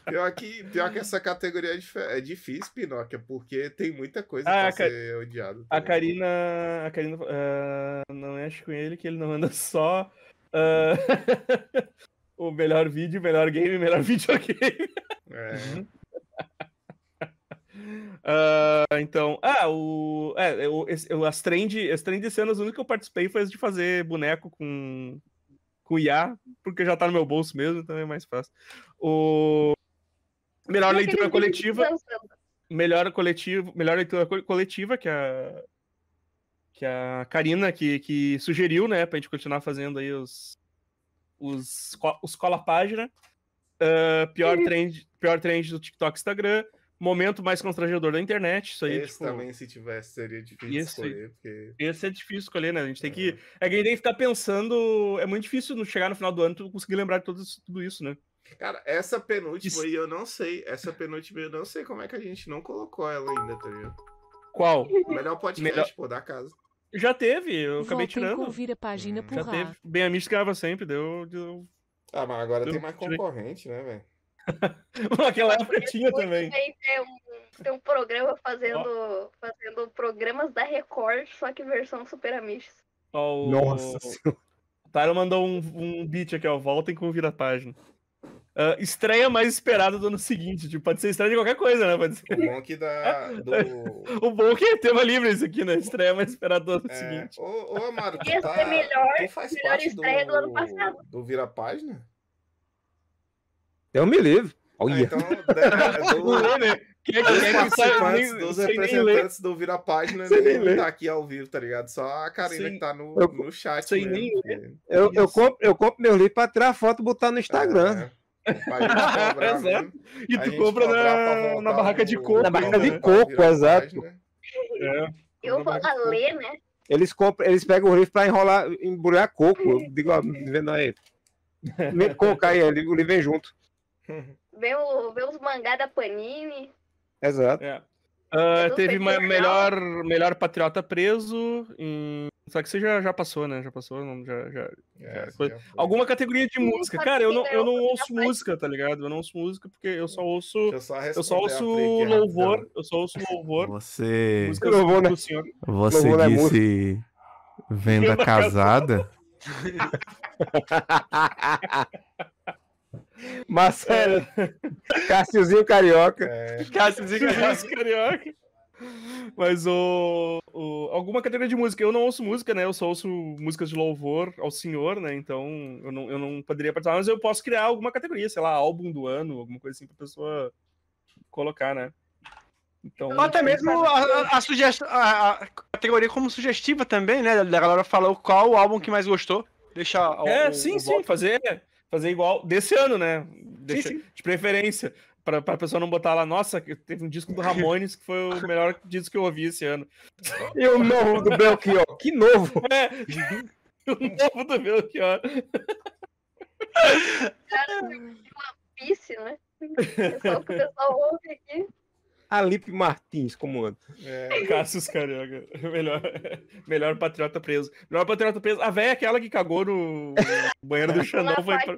Pior que, pior que essa categoria é, é difícil, Pinóquio, porque tem muita coisa ah, pra ser odiado. A Karina, a Karina uh, não mexe com ele, que ele não anda só uh, o melhor vídeo, melhor game, melhor videogame. É. Uh, então, ah, o, é, o, as trend, as trend cenas, o único que eu participei foi de fazer boneco com, com IA, porque já tá no meu bolso mesmo, então é mais fácil. O melhor leitura coletiva, melhor coletivo, melhor leitura coletiva que a que a Karina que, que sugeriu, né, pra gente continuar fazendo aí os os, os cola página. Uh, pior trend, pior trend do TikTok, Instagram momento mais constrangedor da internet. Isso aí, esse tipo... também, se tivesse, seria difícil esse, escolher. Porque... Esse é difícil escolher, né? A gente tem é. que. É que a gente tem que ficar pensando. É muito difícil chegar no final do ano tu conseguir lembrar de tudo isso, tudo isso né? Cara, essa penúltima isso... aí eu não sei. Essa penúltima eu não sei como é que a gente não colocou ela ainda, tá ligado? Qual? O melhor podcast, melhor... pô, da casa. Já teve, eu Voltem acabei tirando. Ouvir a página hum. Já teve. Bem, a Mish ganhava sempre, deu, deu. Ah, mas agora deu... tem mais concorrente, né, velho? Naquela época tinha também. Tem um, tem um programa fazendo, oh. fazendo programas da Record, só que versão Super Amish. Oh, Nossa. O Tyler mandou um, um beat aqui, ó. Voltem com vira-página. Uh, estreia mais esperada do ano seguinte. Tipo, pode ser estreia de qualquer coisa, né? Pode ser. O bom que dá. Do... o bom que é tema livre isso aqui, né? Estreia mais esperada do ano é... seguinte. Ô, ô Amaro, tu, tá... é melhor, tu faz melhor parte estreia do... do ano passado. Do Vira-Página? Eu me livro. Olha. Ah, então, do, né? Quem é que, quem é participantes, dos representantes do Vira Página nem tá aqui ao vivo, tá ligado? Só a Karina sem... que tá no, eu, no chat. Sem mesmo, nem porque... eu, eu, compro, eu compro meu livro pra tirar foto e botar no Instagram. É. exato. E tu compra na, na barraca de coco. Na barraca de coco, exato. É. Eu vou ler, né? Eles, compram, eles pegam o livro pra enrolar, embrulhar coco. Eu digo, ó, vendo aí. Colocar aí, o livro vem junto. Vê, o, vê os mangá da Panini. Exato. É. Uh, teve uma melhor, melhor patriota preso. Em... Só que você já, já passou, né? Já passou, não, já, já, é, já Alguma categoria de música. Cara, eu não, eu não ouço música, tá ligado? Eu não ouço música porque eu só ouço. Eu só, eu só ouço louvor. Eu só ouço louvor. Você. Louvor, né? Você louvor disse venda casada? Marcelo. Cássiozinho Carioca. É. Cássiozinho Carioca. Mas o, o, Alguma categoria de música. Eu não ouço música, né? Eu só ouço músicas de louvor ao senhor, né? Então eu não, eu não poderia participar, mas eu posso criar alguma categoria, sei lá, álbum do ano, alguma coisa assim pra pessoa colocar, né? Então, Ou até mesmo a, a, a, sugest... a, categoria como sugestiva também, né? Da galera falou qual o álbum que mais gostou. Deixa É, o, sim, o sim, voto. fazer fazer igual desse ano, né? Deixa, sim, sim. De preferência. Pra, pra pessoa não botar lá, nossa, teve um disco do Ramones que foi o melhor disco que eu ouvi esse ano. E o novo do Belchior, que novo! É, o novo do Belchior. Cara, uma pisse, né? Só que o pessoal ouve aqui. Alipe Martins, como anda? É, Cassius Carioca. Melhor, melhor patriota preso. Melhor patriota preso. A velha é aquela que cagou no banheiro do Xandão foi. Pra...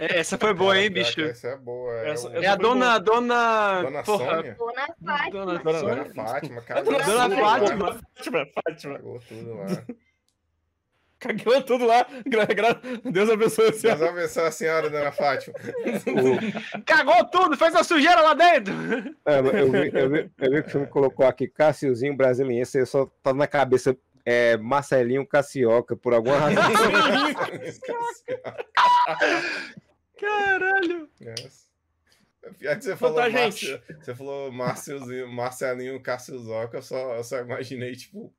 É, essa foi boa, hein, bicho? Essa é boa. É, essa, essa é a dona, dona. Dona Porra. Sônia? Dona Fátima. Dona, dona, dona Fátima, cara. Dona, dona Fátima. Fátima, Fátima. Cagou tudo Cagou tudo lá. Gra, gra... Deus abençoe a senhora. Deus abençoe a senhora, dona Fátima. Cagou tudo, fez a sujeira lá dentro. É, eu, vi, eu, vi, eu vi que você me colocou aqui Cassiozinho brasiliense, eu só tá na cabeça é, Marcelinho Cassioca, por alguma razão. Caralho! Yes. Pior que você falou, Márcio, você falou Marcelinho Cassiozoca, eu só, eu só imaginei, tipo,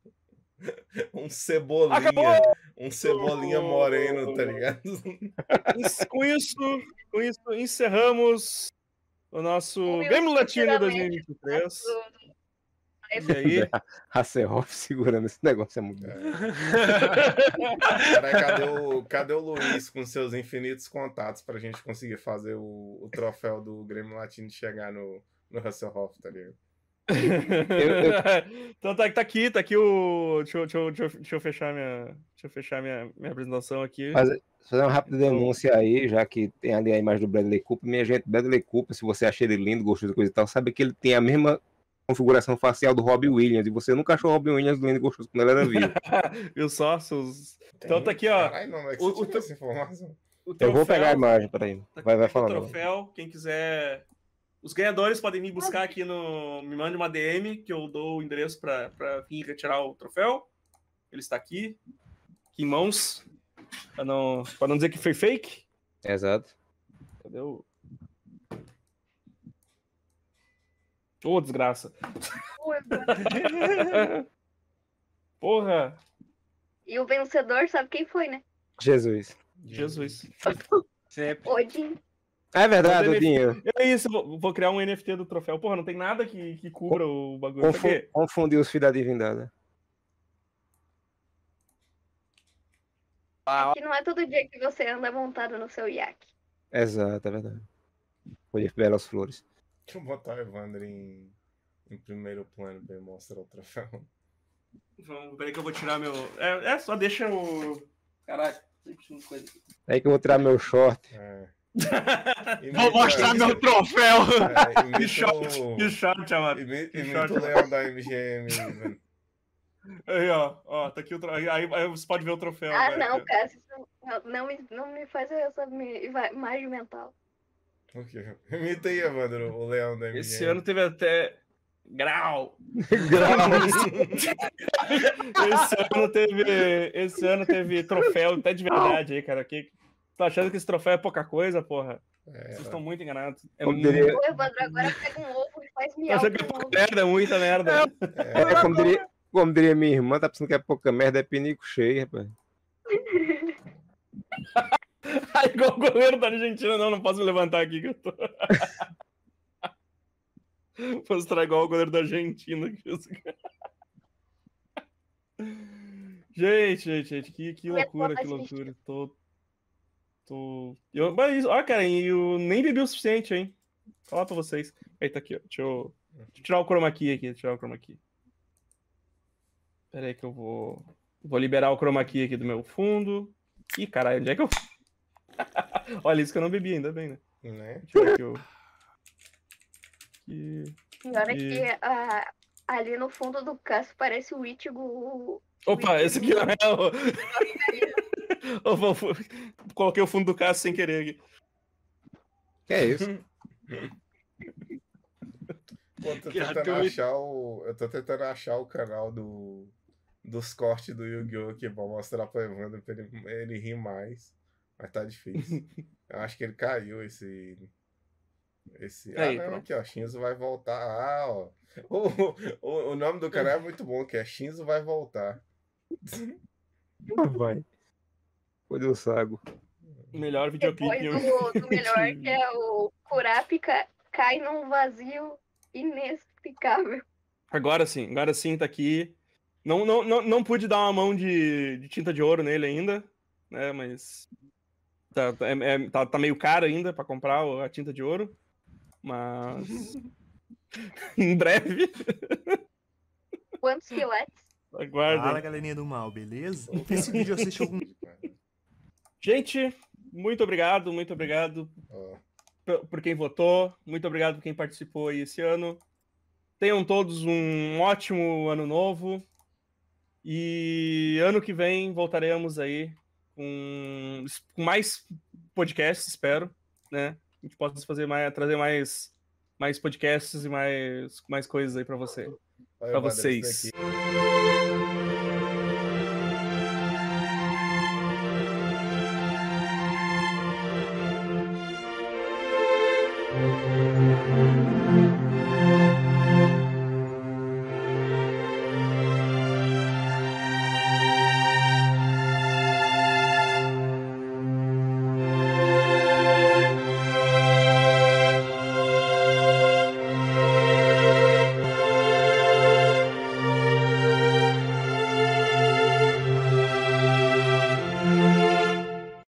um cebolinha. Acabou! Um cebolinha moreno, tá ligado? Com isso, com isso encerramos o nosso Game Latino 2023. E aí? Hasselhoff segurando esse negócio é muito. É. Peraí, cadê o, cadê o Luiz com seus infinitos contatos pra gente conseguir fazer o, o troféu do Grêmio Latino chegar no, no Hasselhoff, tá ligado? eu, eu... então tá, tá, aqui, tá aqui o. Deixa eu, deixa eu, deixa eu, fechar, minha, deixa eu fechar minha, minha apresentação aqui. Fazer, fazer uma rápida denúncia aí, já que tem ali a imagem do Bradley Cooper. Minha gente, Bradley Cooper, se você acha ele lindo, gostoso coisa e tal, sabe que ele tem a mesma configuração facial do Robbie Williams, e você nunca achou o Robbie Williams lindo e gostoso quando ele era vivo. Viu só? Seus... Então tá aqui, ó. Caralho, não, é que o, o, essa informação. O troféu, eu vou pegar a imagem, peraí. Tá vai, vai falando. O troféu, quem quiser. Os ganhadores podem me buscar aqui no. Me mande uma DM que eu dou o endereço para vir retirar o troféu. Ele está aqui, aqui em mãos. Para não, pra não dizer que foi fake. Exato. Cadê o. Ô, oh, desgraça. Porra. E o vencedor, sabe quem foi, né? Jesus. Jesus. Sempre. Odin. É verdade, Odinho. É isso, vou, criar um NFT do troféu. Porra, não tem nada que, que cubra o bagulho. Confu confundir os filhos da divindade. Aqui não é todo dia que você anda montado no seu iaque. Exato, é verdade. Foi belas flores. Deixa eu botar o Evandro em, em primeiro plano pra ele mostrar o troféu. Vamos, peraí que eu vou tirar meu. É, é só deixa o. Caralho, coisa aqui. É aí que eu vou tirar meu short. É. Vou mostrar meu troféu! É, que short, que short, amado. Imita, o leão da MGM, Aí, ó, ó, tá aqui o troféu. Aí, aí, você pode ver o troféu. Ah, vai, não, cara, não, não, me, não me faz essa imagem mental. O quê? Imita aí, Evandro, o leão da MGM. Esse ano teve até. Grau! Grau! esse, ano teve, esse ano teve troféu até de verdade aí, cara. Que, tá achando que esse troféu é pouca coisa, porra? É, Vocês estão muito enganados. É muito... diria... O Evandro agora pega um ovo e faz miau. Achando que é pouca merda, é muita merda. É, é como, diria, como diria minha irmã, tá pensando que é pouca merda, é pinico cheio, rapaz. igual o goleiro da Argentina, não, não posso me levantar aqui que eu tô. Vou mostrar igual o goleiro da Argentina. gente, gente, gente, que, que loucura, que loucura. Tô. Tô. Eu, mas, ó, cara, eu nem bebi o suficiente, hein? Fala pra vocês. Aí tá aqui, ó. Deixa eu, deixa eu tirar o chroma key aqui, tirar o chroma key. Pera aí que eu vou. Vou liberar o chroma key aqui do meu fundo. Ih, caralho, onde é que eu. Olha, isso que eu não bebi, ainda bem, né? Né? Deixa eu ver aqui o. Que... Pior é que uh, ali no fundo do caso parece o Ichigo. Opa, esse aqui não é o. Coloquei o fundo do caso sem querer aqui. Que é isso? Pô, tô tentando achar o. Eu tô tentando achar o canal do. Dos cortes do Yu-Gi-Oh! aqui pra mostrar pra Evandro pra ele, ele rir mais. Mas tá difícil. Eu acho que ele caiu esse. Esse. Aí, ah, não, aqui, ó. Shinzo vai voltar. Ah, ó. O, o, o nome do canal é muito bom, que é Shinzo vai voltar. Vai. Foi do Sago. Melhor videoclipe. Depois do, do melhor, que é o Kurapika cai num vazio inexplicável. Agora sim, agora sim tá aqui. Não, não, não, não pude dar uma mão de, de tinta de ouro nele ainda, né? Mas Tá, é, é, tá, tá meio caro ainda para comprar a tinta de ouro. Mas. em breve. Quantos filetes? Aguardem. Fala, galerinha do mal, beleza? Esse vídeo assiste algum. Gente, muito obrigado, muito obrigado por, por quem votou. Muito obrigado por quem participou aí esse ano. Tenham todos um ótimo ano novo. E ano que vem voltaremos aí com, com mais podcasts, espero, né? A gente possa fazer mais, trazer mais, mais podcasts e mais, mais coisas aí para você, para vocês.